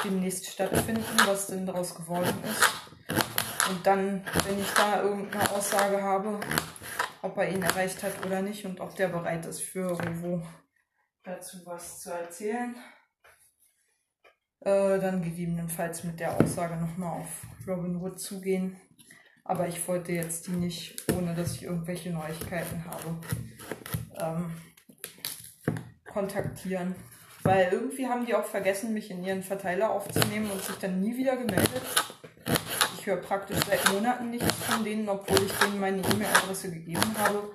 demnächst stattfinden, was denn daraus geworden ist. Und dann, wenn ich da irgendeine Aussage habe, ob er ihn erreicht hat oder nicht und ob der bereit ist für Revo dazu was zu erzählen, äh, dann gegebenenfalls mit der Aussage nochmal auf Robin Wood zugehen. Aber ich wollte jetzt die nicht, ohne dass ich irgendwelche Neuigkeiten habe, ähm, kontaktieren. Weil irgendwie haben die auch vergessen, mich in ihren Verteiler aufzunehmen und sich dann nie wieder gemeldet. Ich höre praktisch seit Monaten nichts von denen, obwohl ich denen meine E-Mail-Adresse gegeben habe.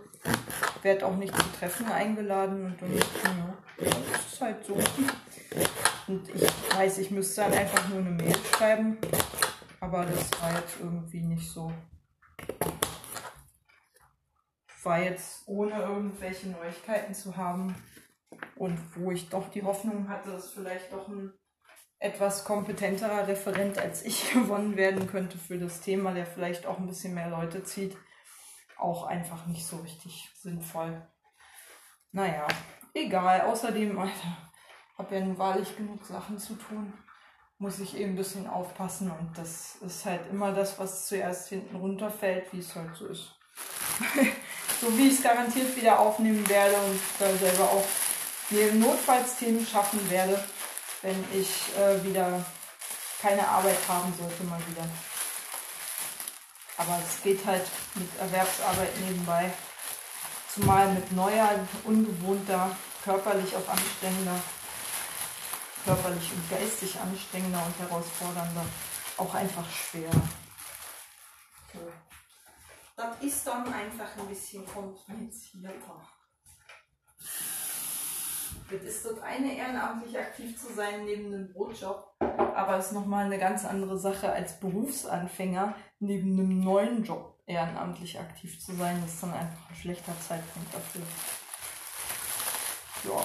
Werde auch nicht zu Treffen eingeladen und dann, ja, ist halt so. Und ich weiß, ich müsste dann einfach nur eine Mail schreiben. Aber das war jetzt irgendwie nicht so. War jetzt ohne irgendwelche Neuigkeiten zu haben. Und wo ich doch die Hoffnung hatte, dass vielleicht doch ein etwas kompetenterer Referent als ich gewonnen werden könnte für das Thema, der vielleicht auch ein bisschen mehr Leute zieht, auch einfach nicht so richtig sinnvoll. Naja, egal. Außerdem, Alter, habe ja nun wahrlich genug Sachen zu tun, muss ich eben ein bisschen aufpassen und das ist halt immer das, was zuerst hinten runterfällt, wie es halt so ist. so wie ich es garantiert wieder aufnehmen werde und da selber auch mir Notfallsthemen schaffen werde, wenn ich äh, wieder keine Arbeit haben sollte mal wieder. Aber es geht halt mit Erwerbsarbeit nebenbei. Zumal mit neuer, ungewohnter, körperlich auch anstrengender körperlich und geistig anstrengender und herausfordernder auch einfach schwer. So. Das ist dann einfach ein bisschen komplizierter. Jetzt ist das eine ehrenamtlich aktiv zu sein neben dem Brotjob, aber es ist nochmal eine ganz andere Sache als Berufsanfänger neben einem neuen Job ehrenamtlich aktiv zu sein. Das ist dann einfach ein schlechter Zeitpunkt dafür. Ja,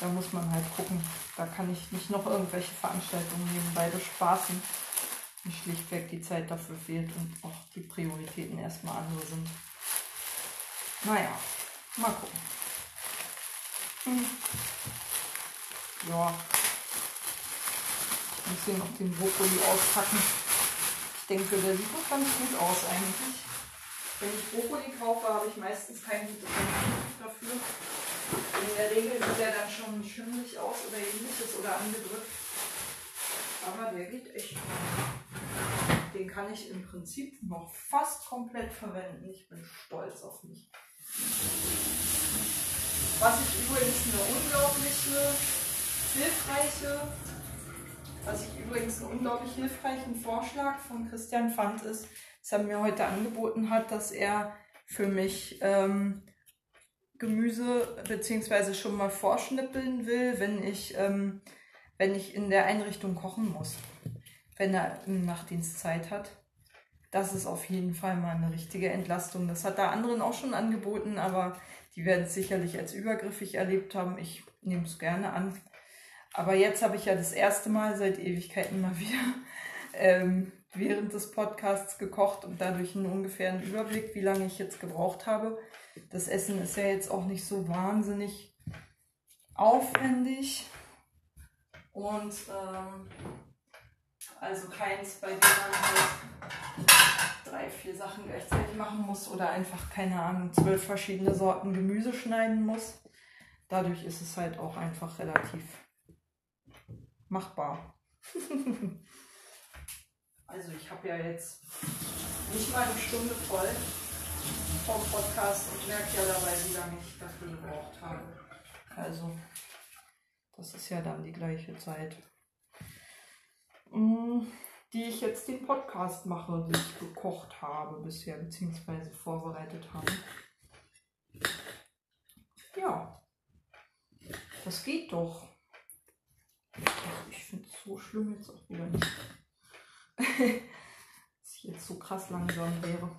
da muss man halt gucken. Da kann ich nicht noch irgendwelche Veranstaltungen nebenbei bespaßen. Und schlichtweg die Zeit dafür fehlt und auch die Prioritäten erstmal andere sind. Naja, mal gucken. Hm. Ja. Ich muss hier noch den Brokkoli auspacken. Ich denke, der sieht doch ganz gut aus eigentlich. Wenn ich Brokkoli kaufe, habe ich meistens kein gutes Gefühl dafür. In der Regel sieht er dann schon schimmelig aus oder ähnliches oder angedrückt. Aber der geht echt. Den kann ich im Prinzip noch fast komplett verwenden. Ich bin stolz auf mich. Was ich übrigens eine unglaubliche, hilfreiche, was ich übrigens einen unglaublich hilfreichen Vorschlag von Christian fand, ist, dass er mir heute angeboten hat, dass er für mich ähm, Gemüse beziehungsweise schon mal vorschnippeln will, wenn ich, ähm, wenn ich in der Einrichtung kochen muss. Wenn er im Nachtdienst Zeit hat. Das ist auf jeden Fall mal eine richtige Entlastung. Das hat er anderen auch schon angeboten, aber die werden es sicherlich als übergriffig erlebt haben. Ich nehme es gerne an. Aber jetzt habe ich ja das erste Mal seit Ewigkeiten mal wieder ähm, während des Podcasts gekocht und dadurch einen ungefähren Überblick, wie lange ich jetzt gebraucht habe. Das Essen ist ja jetzt auch nicht so wahnsinnig aufwendig. Und ähm, also keins, bei dem man halt drei, vier Sachen gleichzeitig machen muss oder einfach, keine Ahnung, zwölf verschiedene Sorten Gemüse schneiden muss. Dadurch ist es halt auch einfach relativ machbar. also ich habe ja jetzt nicht mal eine Stunde voll vom Podcast und merke ja dabei, wie lange ich dafür gebraucht habe. Also, das ist ja dann die gleiche Zeit, die ich jetzt den Podcast mache, die ich gekocht habe bisher, beziehungsweise vorbereitet habe. Ja. Das geht doch. Ich finde es so schlimm jetzt auch wieder nicht. dass ich jetzt so krass langsam wäre.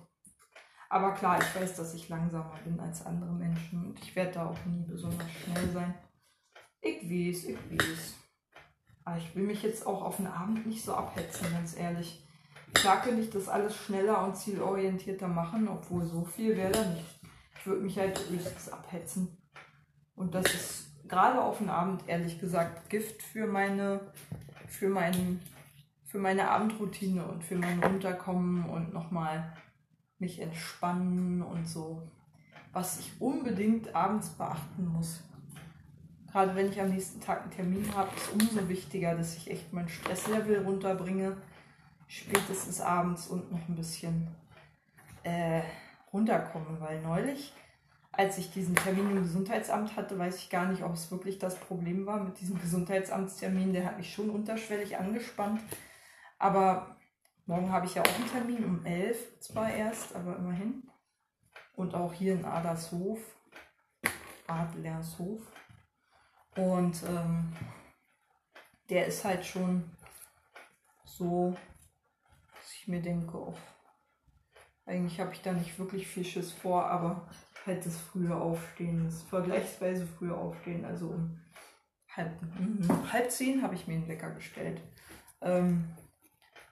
Aber klar, ich weiß, dass ich langsamer bin als andere Menschen und ich werde da auch nie besonders schnell sein. Ich weiß, ich weiß. Aber ich will mich jetzt auch auf den Abend nicht so abhetzen, ganz ehrlich. Klar könnte ich das alles schneller und zielorientierter machen, obwohl so viel wäre da nicht. Ich würde mich halt höchstens abhetzen. Und das ist gerade auf den Abend, ehrlich gesagt, Gift für meine, für meinen, für meine Abendroutine und für mein Runterkommen und nochmal mich entspannen und so. Was ich unbedingt abends beachten muss. Gerade wenn ich am nächsten Tag einen Termin habe, ist umso wichtiger, dass ich echt mein Stresslevel runterbringe spätestens abends und noch ein bisschen äh, runterkommen, weil neulich, als ich diesen Termin im Gesundheitsamt hatte, weiß ich gar nicht, ob es wirklich das Problem war mit diesem Gesundheitsamtstermin. Der hat mich schon unterschwellig angespannt. Aber morgen habe ich ja auch einen Termin um 11 zwar erst, aber immerhin. Und auch hier in Adershof, Adlershof. Und ähm, der ist halt schon so ich mir denke, oh, eigentlich habe ich da nicht wirklich viel Schiss vor, aber halt das frühe Aufstehen, das vergleichsweise frühe Aufstehen, also um halb, mm, halb zehn habe ich mir einen Wecker gestellt. Ähm,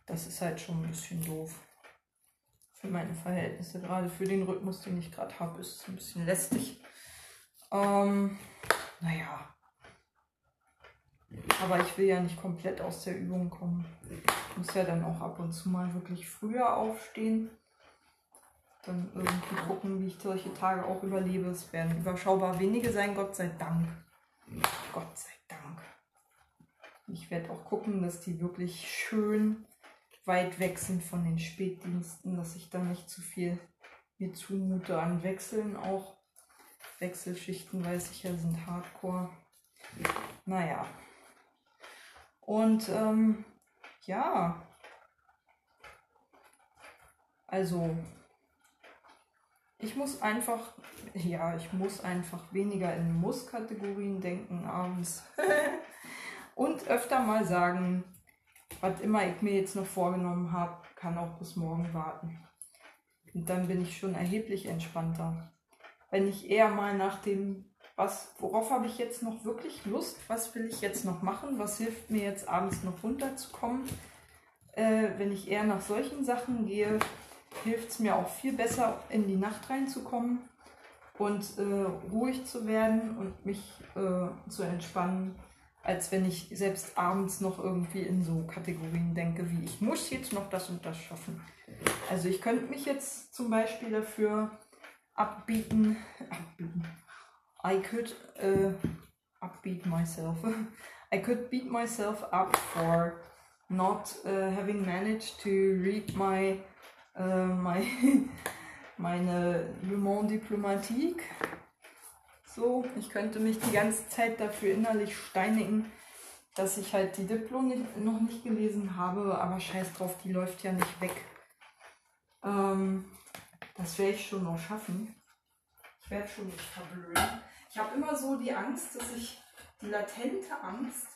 das ist halt schon ein bisschen doof. Für meine Verhältnisse, gerade für den Rhythmus, den ich gerade habe, ist es ein bisschen lästig. Ähm, naja, aber ich will ja nicht komplett aus der Übung kommen. Ich muss ja dann auch ab und zu mal wirklich früher aufstehen. Dann irgendwie gucken, wie ich solche Tage auch überlebe. Es werden überschaubar wenige sein, Gott sei Dank. Gott sei Dank. Ich werde auch gucken, dass die wirklich schön weit weg sind von den Spätdiensten, dass ich da nicht zu viel mir zumute an Wechseln auch. Wechselschichten, weiß ich ja, sind hardcore. Naja, und ähm, ja, also ich muss einfach, ja, ich muss einfach weniger in Muss-Kategorien denken abends. Und öfter mal sagen, was immer ich mir jetzt noch vorgenommen habe, kann auch bis morgen warten. Und dann bin ich schon erheblich entspannter. Wenn ich eher mal nach dem was, worauf habe ich jetzt noch wirklich Lust? Was will ich jetzt noch machen? Was hilft mir jetzt abends noch runterzukommen? Äh, wenn ich eher nach solchen Sachen gehe, hilft es mir auch viel besser, in die Nacht reinzukommen und äh, ruhig zu werden und mich äh, zu entspannen, als wenn ich selbst abends noch irgendwie in so Kategorien denke, wie ich muss jetzt noch das und das schaffen. Also ich könnte mich jetzt zum Beispiel dafür abbieten, abbieten I could uh, upbeat myself. I could beat myself up for not uh, having managed to read my uh, my meine Le Monde Diplomatique. So, ich könnte mich die ganze Zeit dafür innerlich steinigen, dass ich halt die Diplo nicht, noch nicht gelesen habe, aber scheiß drauf, die läuft ja nicht weg. Ähm, das werde ich schon noch schaffen. Ich werde schon nicht verblöden. Ich habe immer so die Angst, dass ich die latente Angst,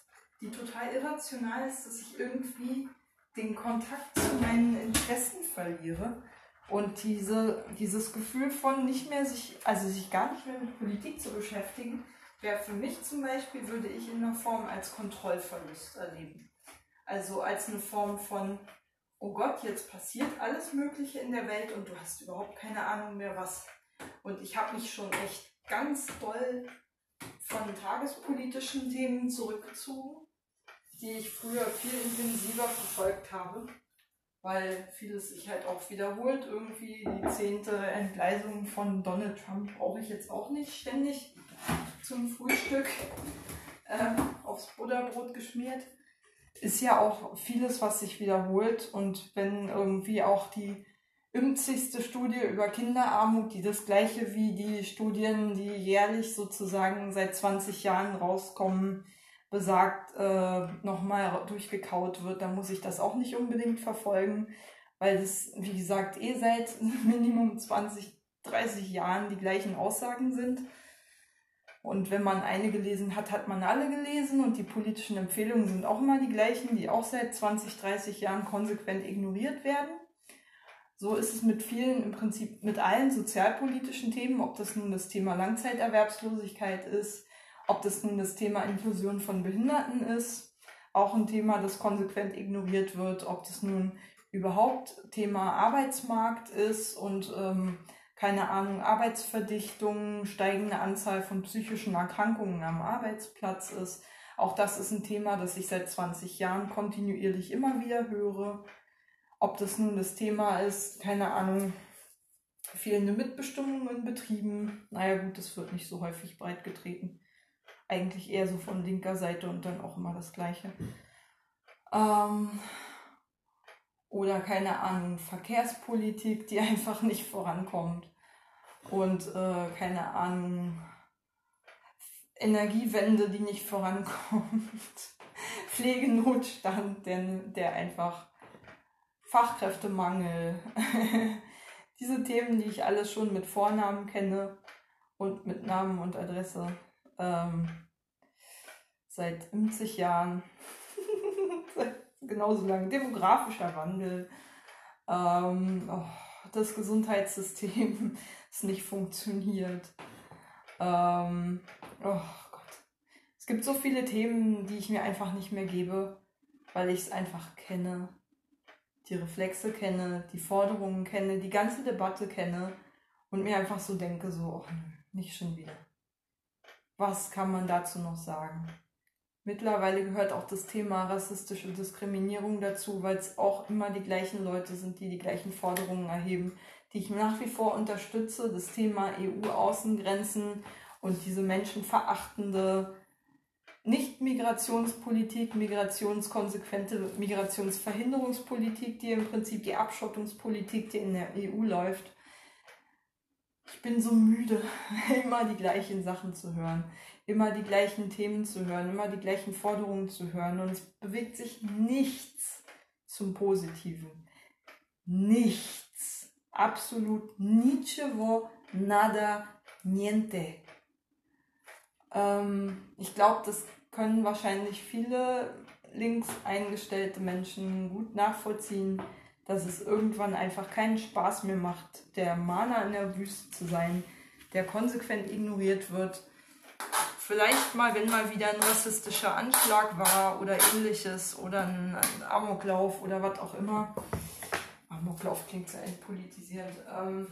die total irrational ist, dass ich irgendwie den Kontakt zu meinen Interessen verliere. Und diese, dieses Gefühl von nicht mehr sich, also sich gar nicht mehr mit Politik zu beschäftigen, wäre für mich zum Beispiel, würde ich in einer Form als Kontrollverlust erleben. Also als eine Form von, oh Gott, jetzt passiert alles Mögliche in der Welt und du hast überhaupt keine Ahnung mehr was. Und ich habe mich schon echt ganz doll von tagespolitischen Themen zurückgezogen, die ich früher viel intensiver verfolgt habe, weil vieles sich halt auch wiederholt. Irgendwie die zehnte Entgleisung von Donald Trump brauche ich jetzt auch nicht ständig zum Frühstück äh, aufs Butterbrot geschmiert. Ist ja auch vieles, was sich wiederholt und wenn irgendwie auch die 50. Studie über Kinderarmut, die das gleiche wie die Studien, die jährlich sozusagen seit 20 Jahren rauskommen, besagt, äh, nochmal durchgekaut wird, dann muss ich das auch nicht unbedingt verfolgen, weil das, wie gesagt, eh seit Minimum 20, 30 Jahren die gleichen Aussagen sind. Und wenn man eine gelesen hat, hat man alle gelesen und die politischen Empfehlungen sind auch immer die gleichen, die auch seit 20, 30 Jahren konsequent ignoriert werden. So ist es mit vielen, im Prinzip mit allen sozialpolitischen Themen, ob das nun das Thema Langzeiterwerbslosigkeit ist, ob das nun das Thema Inklusion von Behinderten ist, auch ein Thema, das konsequent ignoriert wird, ob das nun überhaupt Thema Arbeitsmarkt ist und ähm, keine Ahnung, Arbeitsverdichtung, steigende Anzahl von psychischen Erkrankungen am Arbeitsplatz ist. Auch das ist ein Thema, das ich seit 20 Jahren kontinuierlich immer wieder höre. Ob das nun das Thema ist, keine Ahnung, fehlende Mitbestimmung in Betrieben. Naja gut, das wird nicht so häufig breit getreten. Eigentlich eher so von linker Seite und dann auch immer das Gleiche. Ähm, oder keine Ahnung, Verkehrspolitik, die einfach nicht vorankommt. Und äh, keine Ahnung, Energiewende, die nicht vorankommt. Pflegenotstand, der, der einfach Fachkräftemangel. Diese Themen, die ich alles schon mit Vornamen kenne und mit Namen und Adresse. Ähm, seit 50 Jahren. genauso lange. Demografischer Wandel. Ähm, oh, das Gesundheitssystem, das nicht funktioniert. Ähm, oh Gott. Es gibt so viele Themen, die ich mir einfach nicht mehr gebe, weil ich es einfach kenne. Die Reflexe kenne, die Forderungen kenne, die ganze Debatte kenne und mir einfach so denke, so, oh, nicht schon wieder. Was kann man dazu noch sagen? Mittlerweile gehört auch das Thema rassistische Diskriminierung dazu, weil es auch immer die gleichen Leute sind, die die gleichen Forderungen erheben, die ich nach wie vor unterstütze. Das Thema EU-Außengrenzen und diese menschenverachtende Nicht-Migrationspolitik, migrationskonsequente Migrationsverhinderungspolitik, die im Prinzip die Abschottungspolitik, die in der EU läuft. Ich bin so müde, immer die gleichen Sachen zu hören immer die gleichen Themen zu hören, immer die gleichen Forderungen zu hören und es bewegt sich nichts zum Positiven. Nichts. Absolut nichevo, nada, niente. Ähm, ich glaube, das können wahrscheinlich viele links eingestellte Menschen gut nachvollziehen, dass es irgendwann einfach keinen Spaß mehr macht, der Mana in der Wüste zu sein, der konsequent ignoriert wird Vielleicht mal, wenn mal wieder ein rassistischer Anschlag war oder ähnliches oder ein, Amoklauf oder was auch immer. Amoklauf klingt sehr entpolitisiert. Ähm,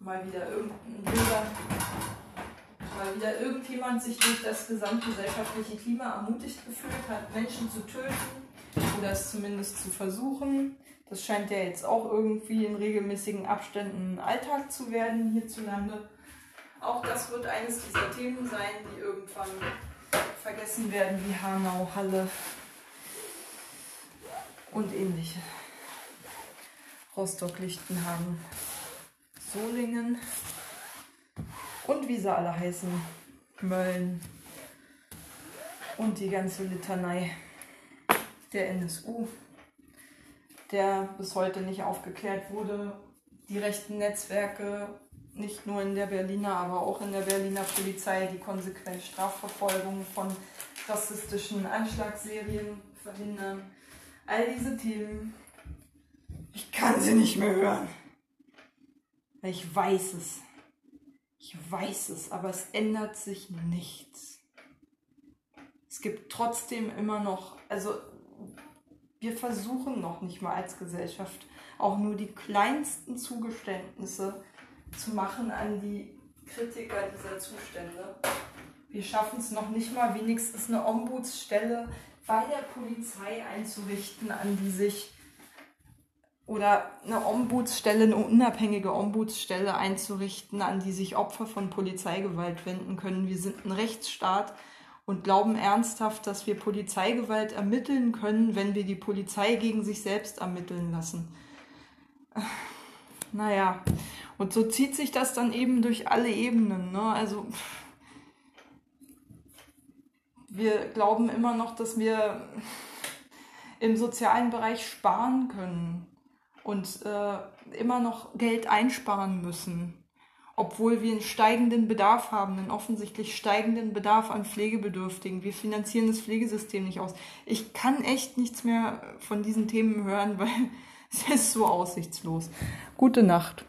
mal wieder irgendein Bilder, mal wieder irgendjemand sich durch das gesamtgesellschaftliche Klima ermutigt gefühlt hat, Menschen zu töten oder es zumindest zu versuchen. Das scheint ja jetzt auch irgendwie in regelmäßigen Abständen Alltag zu werden hierzulande. Auch das wird eines dieser Themen sein, die irgendwann vergessen werden, wie Hanau, Halle und ähnliche. Rostock, Lichtenhagen, Solingen und wie sie alle heißen, Mölln und die ganze Litanei der NSU, der bis heute nicht aufgeklärt wurde. Die rechten Netzwerke nicht nur in der Berliner, aber auch in der Berliner Polizei die konsequente Strafverfolgung von rassistischen Anschlagsserien verhindern. All diese Themen. Ich kann sie nicht mehr hören. Ich weiß es. Weiß es, aber es ändert sich nichts. Es gibt trotzdem immer noch, also wir versuchen noch nicht mal als Gesellschaft auch nur die kleinsten Zugeständnisse zu machen an die Kritiker dieser Zustände. Wir schaffen es noch nicht mal wenigstens eine Ombudsstelle bei der Polizei einzurichten, an die sich oder eine Ombudsstelle, eine unabhängige Ombudsstelle einzurichten, an die sich Opfer von Polizeigewalt wenden können. Wir sind ein Rechtsstaat und glauben ernsthaft, dass wir Polizeigewalt ermitteln können, wenn wir die Polizei gegen sich selbst ermitteln lassen. Naja, und so zieht sich das dann eben durch alle Ebenen. Ne? Also wir glauben immer noch, dass wir im sozialen Bereich sparen können und äh, immer noch Geld einsparen müssen. obwohl wir einen steigenden Bedarf haben, einen offensichtlich steigenden Bedarf an Pflegebedürftigen. Wir finanzieren das Pflegesystem nicht aus. Ich kann echt nichts mehr von diesen Themen hören, weil es ist so aussichtslos. Gute Nacht.